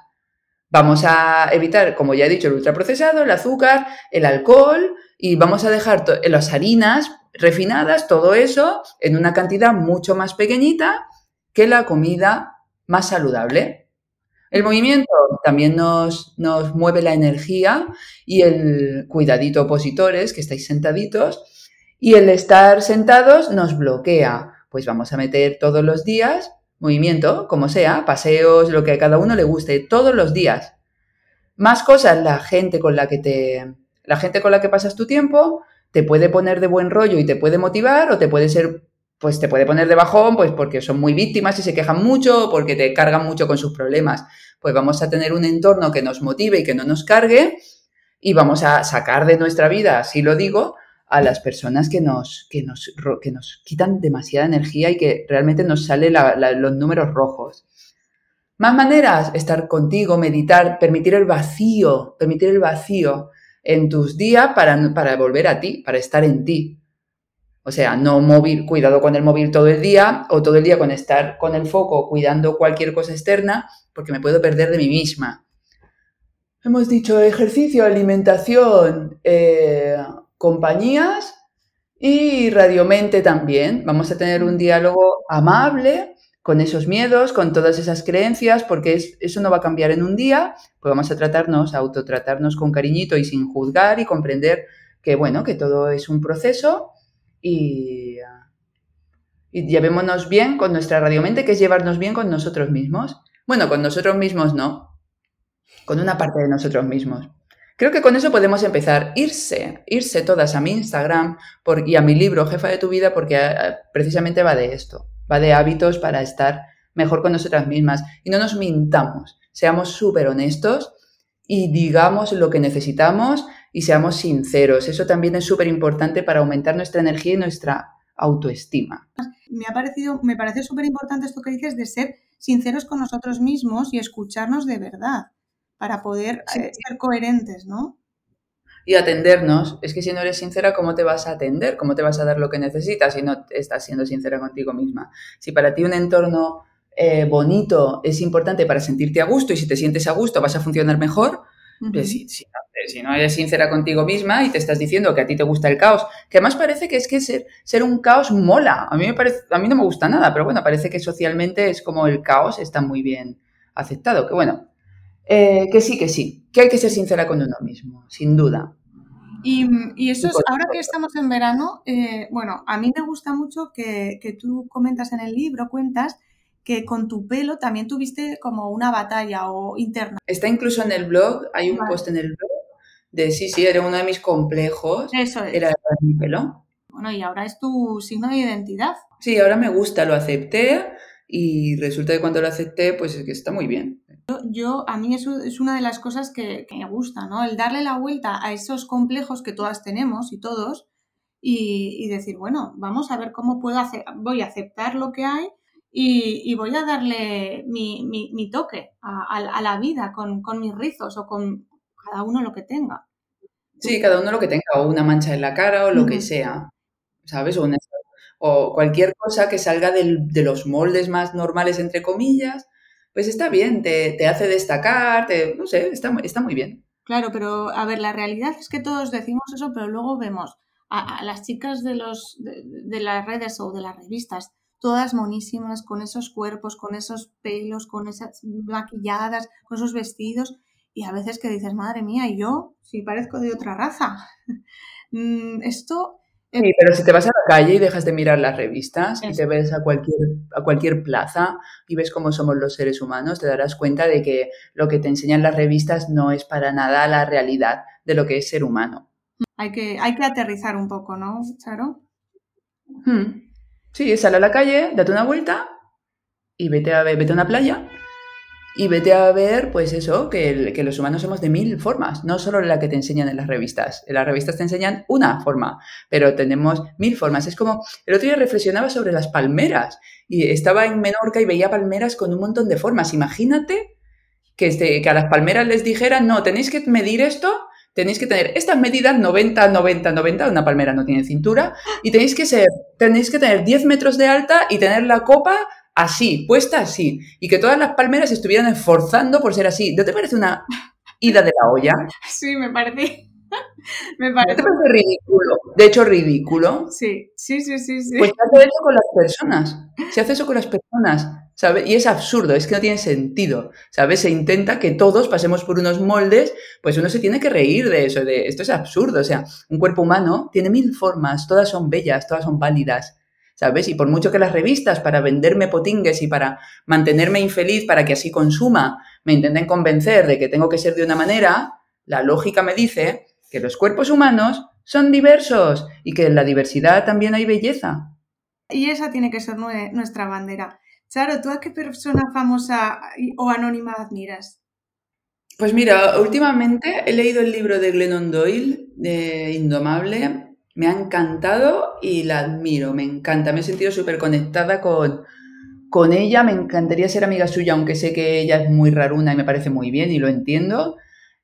Vamos a evitar, como ya he dicho, el ultraprocesado, el azúcar, el alcohol y vamos a dejar las harinas refinadas, todo eso, en una cantidad mucho más pequeñita que la comida más saludable. El movimiento también nos mueve la energía y el cuidadito opositores, que estáis sentaditos, y el estar sentados nos bloquea. Pues vamos a meter todos los días movimiento, como sea, paseos, lo que a cada uno le guste, todos los días. Más cosas, la gente con la que te, la gente con la que pasas tu tiempo te puede poner de buen rollo y te puede motivar o te puede ser pues te puede poner de bajón, pues porque son muy víctimas y se quejan mucho, porque te cargan mucho con sus problemas. Pues vamos a tener un entorno que nos motive y que no nos cargue y vamos a sacar de nuestra vida, así lo digo, a las personas que nos, que nos, que nos quitan demasiada energía y que realmente nos salen los números rojos. Más maneras, estar contigo, meditar, permitir el vacío, permitir el vacío en tus días para, para volver a ti, para estar en ti. O sea, no móvil, cuidado con el móvil todo el día o todo el día con estar con el foco cuidando cualquier cosa externa porque me puedo perder de mí misma. Hemos dicho ejercicio, alimentación, eh, compañías y radiomente también. Vamos a tener un diálogo amable con esos miedos, con todas esas creencias, porque eso no va a cambiar en un día, pues vamos a tratarnos, a autotratarnos con cariñito y sin juzgar y comprender que, bueno, que todo es un proceso y, y llevémonos bien con nuestra radiomente, que es llevarnos bien con nosotros mismos. Bueno, con nosotros mismos no, con una parte de nosotros mismos. Creo que con eso podemos empezar. Irse, irse todas a mi Instagram y a mi libro, Jefa de tu vida, porque eh, precisamente va de esto, va de hábitos para estar mejor con nosotras mismas. Y no nos mintamos, seamos súper honestos y digamos lo que necesitamos y seamos sinceros. Eso también es súper importante para aumentar nuestra energía y nuestra autoestima. Me ha parecido, me parece súper importante esto que dices de ser sinceros con nosotros mismos y escucharnos de verdad para poder eh, ser coherentes, ¿no? Y atendernos. Es que si no eres sincera, ¿cómo te vas a atender? ¿Cómo te vas a dar lo que necesitas si no estás siendo sincera contigo misma? Si para ti un entorno eh, bonito es importante para sentirte a gusto y si te sientes a gusto vas a funcionar mejor, pues si, si, no eres sincera contigo misma y te estás diciendo que a ti te gusta el caos, que además parece que es que ser, ser un caos mola. A mí, me parece, a mí no me gusta nada, pero bueno, parece que socialmente es como el caos está muy bien aceptado. Que bueno, eh, que sí, que sí, que hay que ser sincera con uno mismo, sin duda. Y, eso es, ahora que estamos en verano, eh, bueno, a mí me gusta mucho que, que tú comentas en el libro, cuentas que con tu pelo también tuviste como una batalla o interna. Está incluso en el blog, hay un post en el blog de sí, sí, era uno de mis complejos. Eso es. Era mi pelo. Bueno, y ahora es tu signo de identidad. Sí, ahora me gusta, lo acepté y resulta que cuando lo acepté, pues es que está muy bien. Yo, a mí eso es una de las cosas que, me gusta, ¿no? El darle la vuelta a esos complejos que todas tenemos y todos y, y decir, bueno, vamos a ver cómo puedo hacer, voy a aceptar lo que hay y, voy a darle mi, toque a, la vida con, mis rizos o con cada uno lo que tenga. Sí, cada uno lo que tenga, o una mancha en la cara o lo que sea, ¿sabes? O, cualquier cosa que salga de los moldes más normales, entre comillas, pues está bien, te, hace destacar, te, no sé, está, está muy bien. Claro, pero a ver, la realidad es que todos decimos eso, pero luego vemos a, las chicas de, los, de, las redes o de las revistas, todas monísimas, con esos cuerpos, con esos pelos, con esas maquilladas, con esos vestidos, y a veces que dices, madre mía, yo, si parezco de otra raza. Mm, esto Sí, pero si te vas a la calle y dejas de mirar las revistas y te ves a cualquier, a cualquier plaza y ves cómo somos los seres humanos, te darás cuenta de que lo que te enseñan las revistas no es para nada la realidad de lo que es ser humano. Hay que, hay que aterrizar un poco, ¿no, Charo? Hmm. Sí, sal a la calle, date una vuelta y vete a, vete a una playa y vete a ver, pues eso, que, los humanos somos de mil formas, no solo la que te enseñan en las revistas. En las revistas te enseñan una forma, pero tenemos mil formas. Es como, el otro día reflexionaba sobre las palmeras y estaba en Menorca y veía palmeras con un montón de formas. Imagínate que, este, que a las palmeras les dijeran, no, tenéis que medir esto, tenéis que tener estas medidas 90, 90, 90, una palmera no tiene cintura, y tenéis que ser, tenéis que tener 10 metros de alta y tener la copa así, puesta así, y que todas las palmeras estuvieran esforzando por ser así. ¿No te parece una ida de la olla? Sí, me parece. me parece. ¿No te parece ridículo? De hecho, ridículo. Sí, sí, sí, sí. sí. Pues se hace eso con las personas. Se hace eso con las personas, ¿sabes? Y es absurdo, es que no tiene sentido, ¿sabes? Se intenta que todos pasemos por unos moldes, pues uno se tiene que reír de eso, de esto es absurdo. O sea, un cuerpo humano tiene mil formas, todas son bellas, todas son válidas. ¿Sabes? Y por mucho que las revistas, para venderme potingues y para mantenerme infeliz, para que así consuma, me intenten convencer de que tengo que ser de una manera, la lógica me dice que los cuerpos humanos son diversos y que en la diversidad también hay belleza. Y esa tiene que ser nuestra bandera. Charo, ¿tú a qué persona famosa o anónima admiras? Pues mira, últimamente he leído el libro de Glennon Doyle, de Indomable, me ha encantado y la admiro, me encanta, me he sentido súper conectada con, con ella, me encantaría ser amiga suya, aunque sé que ella es muy raruna y me parece muy bien y lo entiendo,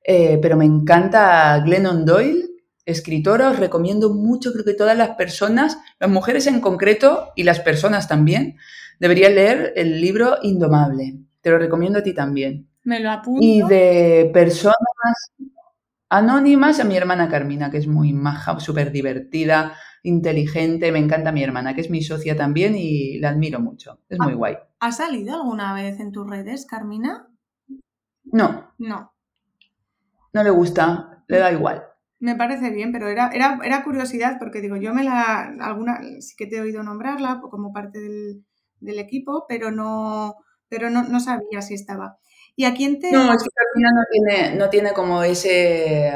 eh, pero me encanta Glennon Doyle, escritora, os recomiendo mucho, creo que todas las personas, las mujeres en concreto y las personas también, deberían leer el libro Indomable, te lo recomiendo a ti también. Me lo apunto. Y de personas anónimas a mi hermana Carmina, que es muy maja, súper divertida, inteligente. Me encanta mi hermana, que es mi socia también y la admiro mucho. Es muy guay. ¿Ha salido alguna vez en tus redes, Carmina? No. No. No le gusta, le da igual. Me parece bien, pero era, era, era curiosidad porque digo, yo me la, alguna, sí que te he oído nombrarla como parte del, del equipo, pero no, pero no, no sabía si estaba. ¿Y a quién te.? No, es que Carmina no tiene, no tiene como ese,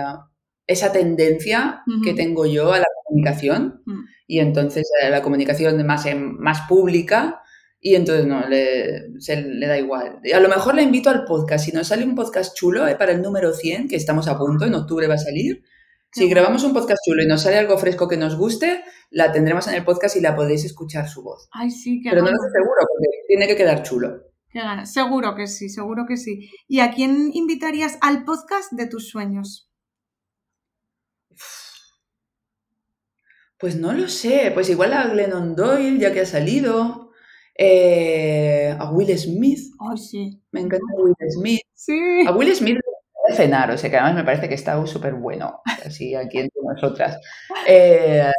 esa tendencia que tengo yo a la comunicación. Mm. Y entonces eh, la comunicación más, más pública. Y entonces no, le, se, le da igual. A lo mejor le invito al podcast. Si nos sale un podcast chulo eh, para el número 100, que estamos a punto, en octubre va a salir. Si grabamos un podcast chulo y nos sale algo fresco que nos guste, la tendremos en el podcast y la podéis escuchar su voz. Ay, sí, Pero no lo estoy seguro, porque tiene que quedar chulo. Seguro que sí, seguro que sí. ¿Y a quién invitarías al podcast de tus sueños? Pues no lo sé, pues igual a Glennon Doyle, ya que ha salido. Eh, a Will Smith. Ay, sí. Me encanta Will Smith. Sí. A Will Smith de cenar, o sea que además me parece que está súper bueno, así aquí entre nosotras. Eh,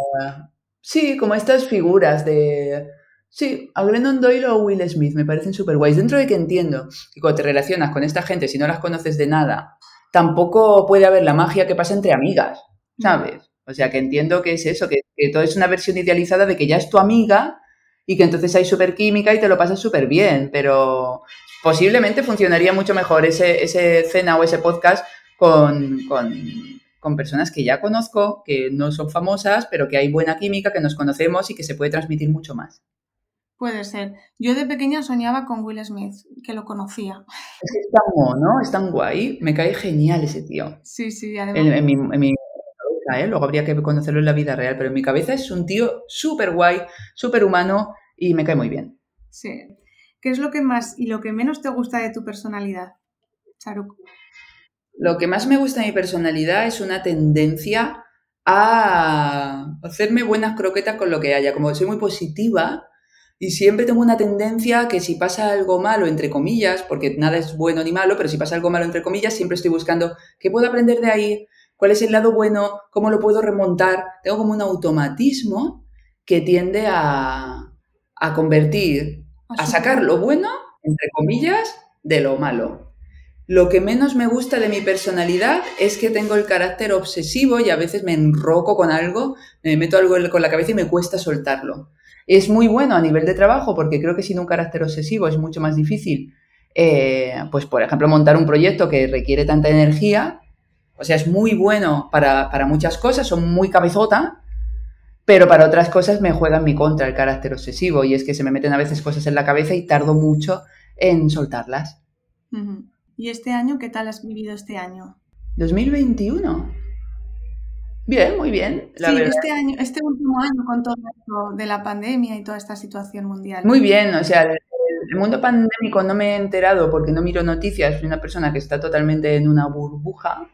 sí, como estas figuras de Sí, a Glennon Doyle o Will Smith me parecen súper guays. Dentro de que entiendo que cuando te relacionas con esta gente, si no las conoces de nada, tampoco puede haber la magia que pasa entre amigas, ¿sabes? O sea, que entiendo que es eso, que, todo es una versión idealizada de que ya es tu amiga y que entonces hay súper química y te lo pasas súper bien, pero posiblemente funcionaría mucho mejor ese, ese cena o ese podcast con, con, con personas que ya conozco, que no son famosas, pero que hay buena química, que nos conocemos y que se puede transmitir mucho más. Puede ser. Yo de pequeña soñaba con Will Smith, que lo conocía. Es que es tan mono, es tan guay. Me cae genial ese tío. Sí, sí, además. En, mi, cabeza, ¿eh? Luego habría que conocerlo en la vida real, pero en mi cabeza es un tío súper guay, súper humano y me cae muy bien. Sí. ¿Qué es lo que más y lo que menos te gusta de tu personalidad, Charuk? Lo que más me gusta de mi personalidad es una tendencia a hacerme buenas croquetas con lo que haya. Como soy muy positiva, Y siempre tengo una tendencia que si pasa algo malo, entre comillas, porque nada es bueno ni malo, pero si pasa algo malo, entre comillas, siempre estoy buscando qué puedo aprender de ahí, cuál es el lado bueno, cómo lo puedo remontar. Tengo como un automatismo que tiende a, a convertir, a sacar lo bueno, entre comillas, de lo malo. Lo que menos me gusta de mi personalidad es que tengo el carácter obsesivo y a veces me enroco con algo, me meto algo con la cabeza y me cuesta soltarlo. Es muy bueno a nivel de trabajo porque creo que sin un carácter obsesivo es mucho más difícil, eh, pues por ejemplo, montar un proyecto que requiere tanta energía. O sea, es muy bueno para, muchas cosas, son muy cabezota, pero para otras cosas me juega en mi contra el carácter obsesivo y es que se me meten a veces cosas en la cabeza y tardo mucho en soltarlas. ¿Y este año qué tal has vivido este año? 2021. Bien, muy bien. sí, este año, este último año con todo esto de la pandemia y toda esta situación mundial. Muy bien, o sea, el, mundo pandémico no me he enterado porque no miro noticias, soy una persona que está totalmente en una burbuja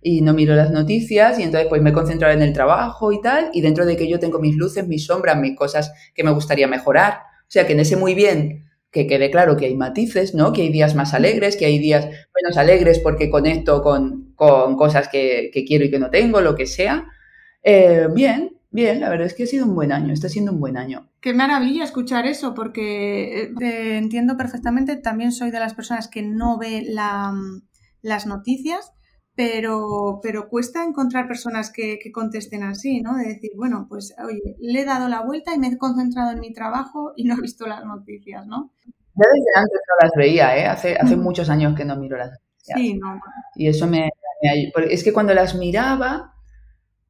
y no miro las noticias y entonces pues me he concentrado en el trabajo y tal y dentro de que yo tengo mis luces, mis sombras, mis cosas que me gustaría mejorar. O sea, que en ese muy bien que quede claro que hay matices, ¿no? Que hay días más alegres, que hay días menos alegres porque conecto con, cosas que, quiero y que no tengo, lo que sea. Eh, bien, bien, la verdad es que ha sido un buen año, está siendo un buen año. Qué maravilla escuchar eso, porque eh, entiendo perfectamente, también soy de las personas que no ve las noticias pero, pero cuesta encontrar personas que, contesten así, ¿no? De decir, bueno, pues oye, le he dado la vuelta y me he concentrado en mi trabajo y no he visto las noticias, ¿no? Yo desde antes no las veía, ¿eh? Hace, hace muchos años que no miro las noticias. Sí, no. Y eso me, Es que cuando las miraba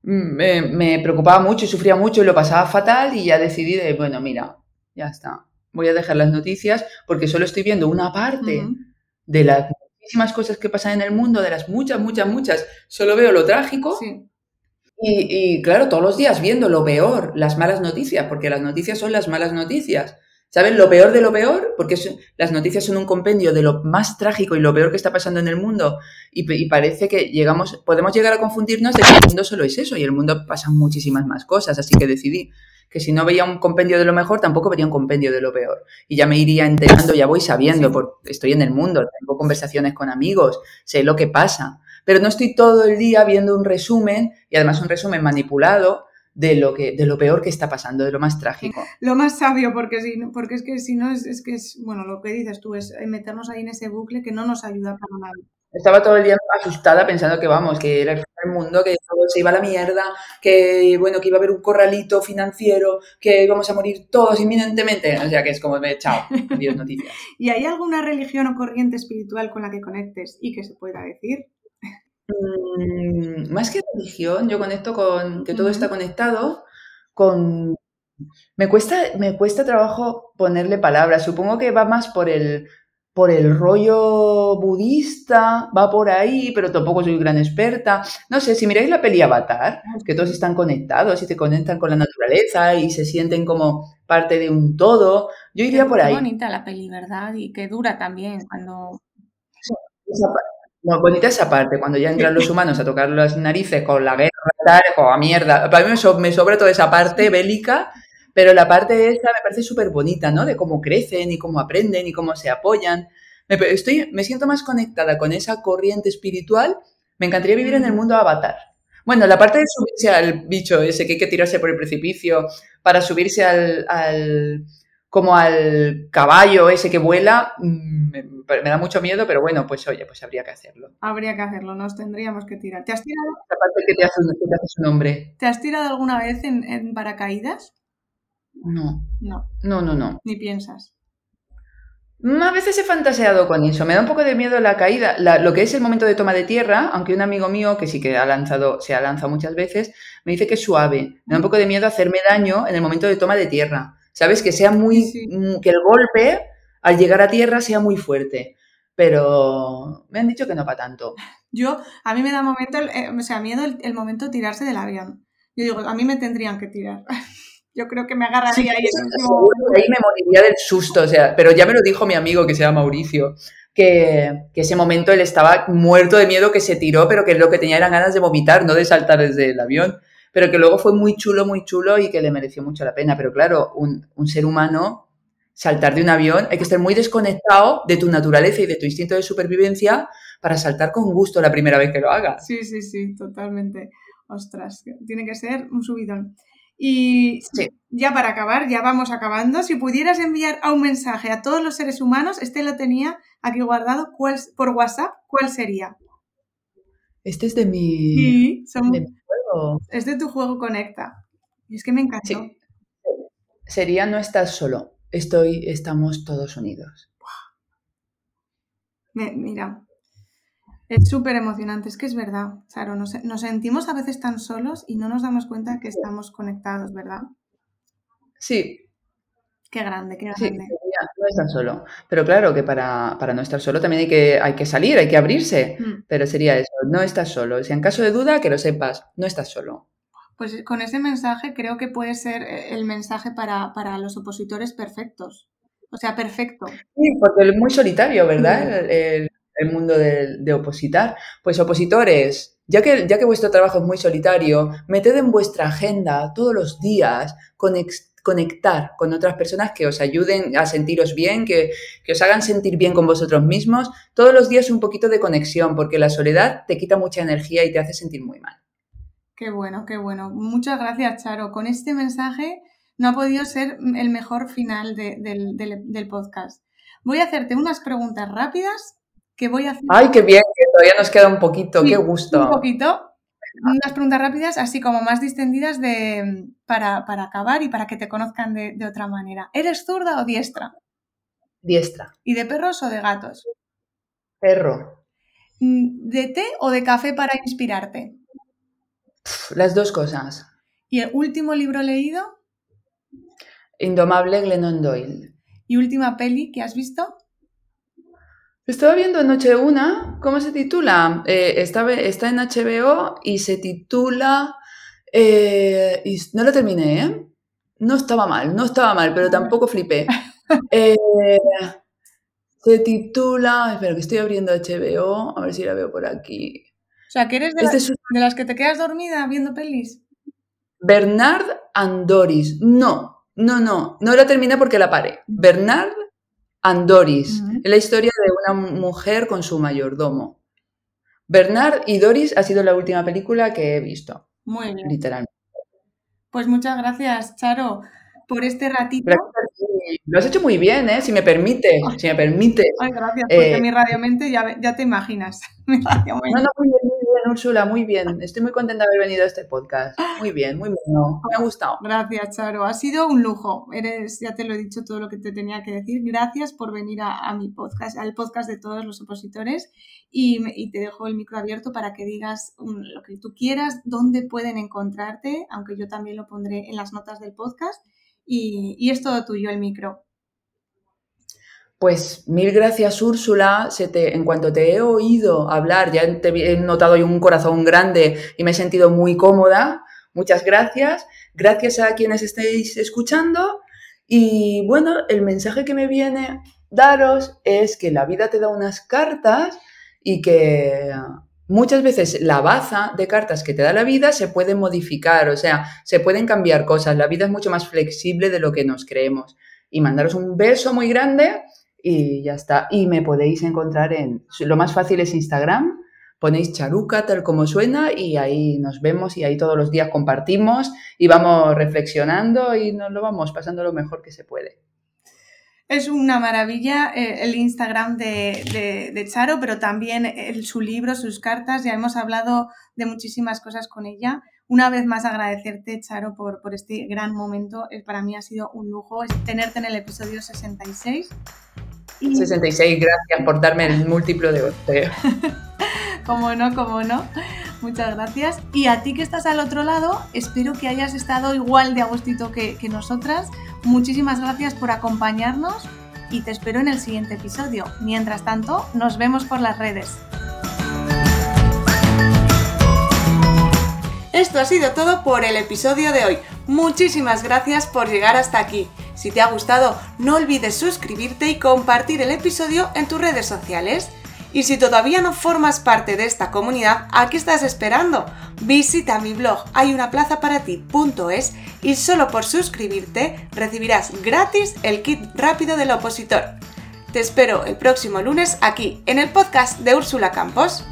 mm, me, me, preocupaba mucho y sufría mucho y lo pasaba fatal y ya decidí de, bueno, mira, ya está. Voy a dejar las noticias porque solo estoy viendo una parte de la muchísimas cosas que pasan en el mundo, de las muchas, muchas, muchas, solo veo lo trágico. Y, claro, todos los días viendo lo peor, las malas noticias, porque las noticias son las malas noticias. ¿Saben lo peor de lo peor? Porque las noticias son un compendio de lo más trágico y lo peor que está pasando en el mundo. Y, y, parece que llegamos, podemos llegar a confundirnos de que el mundo solo es eso y el mundo pasan muchísimas más cosas. Así que decidí que si no veía un compendio de lo mejor, tampoco vería un compendio de lo peor. Y ya me iría enterando, ya voy sabiendo, porque estoy en el mundo, tengo conversaciones con amigos, sé lo que pasa, pero no estoy todo el día viendo un resumen, y además un resumen manipulado, de lo que de lo peor que está pasando, de lo más trágico. Lo más sabio, porque si porque es que si no es, es que es bueno lo que dices tú es meternos ahí en ese bucle que no nos ayuda para nada. Estaba todo el día asustada pensando que vamos, que era el mundo, que todo se iba a la mierda, que bueno, que iba a haber un corralito financiero, que íbamos a morir todos inminentemente. O sea que es como, chao, Dios noticias. ¿Y hay alguna religión o corriente espiritual con la que conectes y que se pueda decir? Mm, más que religión, yo conecto con que todo está conectado con me cuesta, me cuesta trabajo ponerle palabras. Supongo que va más por el, por el rollo budista, va por ahí, pero tampoco soy gran experta. No sé, si miráis la peli Avatar, que todos están conectados y se conectan con la naturaleza y se sienten como parte de un todo, yo iría por ahí. Bonita la peli, ¿verdad? Y que dura también cuando... bonita esa parte, cuando ya entran los humanos a tocar las narices con la guerra, tal, como a mierda. Para mí me sobra toda esa parte bélica pero la parte esta me parece súper bonita, ¿no? De cómo crecen y cómo aprenden y cómo se apoyan. Me, estoy, me siento más conectada con esa corriente espiritual. Me encantaría vivir en el mundo avatar. Bueno, la parte de subirse al bicho ese que hay que tirarse por el precipicio para subirse al, al como al caballo ese que vuela, mm, me, me, da mucho miedo, pero bueno, pues oye, pues habría que hacerlo. Habría que hacerlo, nos tendríamos que tirar. ¿Te has tirado? La parte que te hace, su nombre. ¿Te has tirado alguna vez en, en paracaídas? No. No. No, no, no. Ni piensas. Mm, a veces he fantaseado con eso. Me da un poco de miedo la caída. lo que es el momento de toma de tierra, aunque un amigo mío, que sí que ha lanzado, se ha lanzado muchas veces, me dice que es suave. Me da un poco de miedo hacerme daño en el momento de toma de tierra. ¿Sabes? Que sea muy. Mm, que el golpe al llegar a tierra sea muy fuerte. Pero me han dicho que no para tanto. Yo, a mí me da momento, eh, o sea, miedo el, el momento de tirarse del avión. Yo digo, a mí me tendrían que tirar. yo creo que me agarraría ahí. ahí me moriría del susto, o sea, pero ya me lo dijo mi amigo que se llama Mauricio, que, que, ese momento él estaba muerto de miedo, que se tiró, pero que lo que tenía eran ganas de vomitar, no de saltar desde el avión. pero que luego fue muy chulo, muy chulo y que le mereció mucho la pena. Pero claro, un, un ser humano, saltar de un avión, hay que estar muy desconectado de tu naturaleza y de tu instinto de supervivencia para saltar con gusto la primera vez que lo hagas. Sí, sí, sí, totalmente. Ostras, tiene que ser un subidón. Y ya para acabar, ya vamos acabando. Si pudieras enviar a un mensaje a todos los seres humanos, este lo tenía aquí guardado ¿cuál, por WhatsApp, ¿cuál sería? Este es de mi, sí, juego. Es de tu juego Conecta. Y es que me encantó. Sí. Sería no estás solo, estoy, estamos todos unidos. mira, es súper emocionante, es que es verdad, Claro, nos, sentimos a veces tan solos y no nos damos cuenta que estamos conectados, ¿verdad? Sí. Qué grande, qué grande. Sí, no estar solo. Pero claro que para, no estar solo también hay que, hay que salir, hay que abrirse. Mm. Pero sería eso, no estás solo. Si en caso de duda, que lo sepas, no estás solo. Pues con ese mensaje creo que puede ser eh, el mensaje para, los opositores perfectos. O sea, perfecto. Sí, porque es muy solitario, ¿verdad? El, el mundo de, opositar. Pues opositores, ya que, ya que vuestro trabajo es muy solitario, meted en vuestra agenda todos los días conectar con otras personas que os ayuden a sentiros bien, que, que, os hagan sentir bien con vosotros mismos. Todos los días un poquito de conexión, porque la soledad te quita mucha energía y te hace sentir muy mal. Qué bueno, qué bueno. Muchas gracias, Charo. Con este mensaje no ha podido ser el mejor final del, del podcast. Voy a hacerte unas preguntas rápidas que voy a hacer. Ay, qué bien, que todavía nos queda un poquito, qué gusto. Un poquito. Unas preguntas rápidas, así como más distendidas de, para, acabar y para que te conozcan de, otra manera. ¿Eres zurda o diestra? Diestra. ¿Y de perros o de gatos? Perro. Mm, ¿De té o de café para inspirarte? Las dos cosas. ¿Y el último libro leído? Indomable Glennon Doyle. ¿Y última peli que has visto? Estaba viendo anoche una, ¿cómo se titula? Eh, está, está, en HBO y se titula... Eh, y no lo terminé, ¿eh? No estaba mal, no estaba mal, pero tampoco flipé. Eh, se titula... Espera, que estoy abriendo HBO, a ver si la veo por aquí. O sea, que eres de, de las que te quedas dormida viendo pelis. Bernard Andoris. No, no, no, no la terminé porque la paré. Bernard Andoris, es la historia de una mujer con su mayordomo. Bernard y Doris ha sido la última película que he visto. Muy bien. Literalmente. Pues muchas gracias, Charo, por este ratito. Lo has hecho muy bien, ¿eh? Si me permite, si me permite. Ay, gracias, porque eh, mi radiomente ya, ya te imaginas. No, no, muy bien, bien, Úrsula, muy bien. Estoy muy contenta de haber venido a este podcast. Muy bien, muy bueno. Me ha gustado. Gracias, Charo. Ha sido un lujo. Eres, ya te lo he dicho todo lo que te tenía que decir. Gracias por venir a, mi podcast, al podcast de todos los opositores. Y, y, te dejo el micro abierto para que digas lo que tú quieras, dónde pueden encontrarte, aunque yo también lo pondré en las notas del podcast y, es todo tuyo el micro. Pues mil gracias, Úrsula. En cuanto te he oído hablar, ya te he notado un corazón grande y me he sentido muy cómoda. Muchas gracias. Gracias a quienes estéis escuchando. Y bueno, el mensaje que me viene daros es que la vida te da unas cartas y que Muchas veces la baza de cartas que te da la vida se puede modificar, o sea, se pueden cambiar cosas. La vida es mucho más flexible de lo que nos creemos. Y mandaros un beso muy grande y ya está. Y me podéis encontrar en... Lo más fácil es Instagram. Ponéis charuca tal como suena y ahí nos vemos y ahí todos los días compartimos y vamos reflexionando y nos lo vamos pasando lo mejor que se puede. Es una maravilla eh, el Instagram de, Charo, pero también su libro, sus cartas. Ya hemos hablado de muchísimas cosas con ella. Una vez más agradecerte, Charo, por, por este gran momento. Para mí ha sido un lujo tenerte en el episodio 66. 66, gracias por darme el múltiplo de 8. como no, como no. Muchas gracias. Y a ti que estás al otro lado, espero que hayas estado igual de agustito que, que nosotras. Muchísimas gracias por acompañarnos y te espero en el siguiente episodio. Mientras tanto, nos vemos por las redes. Esto ha sido todo por el episodio de hoy. Muchísimas gracias por llegar hasta aquí. Si te ha gustado, no olvides suscribirte y compartir el episodio en tus redes sociales. Y si todavía no formas parte de esta comunidad, ¿a qué estás esperando? Visita mi blog hayunaplazaparati.es y solo por suscribirte recibirás gratis el kit rápido del opositor. Te espero el próximo lunes aquí en el podcast de Úrsula Campos.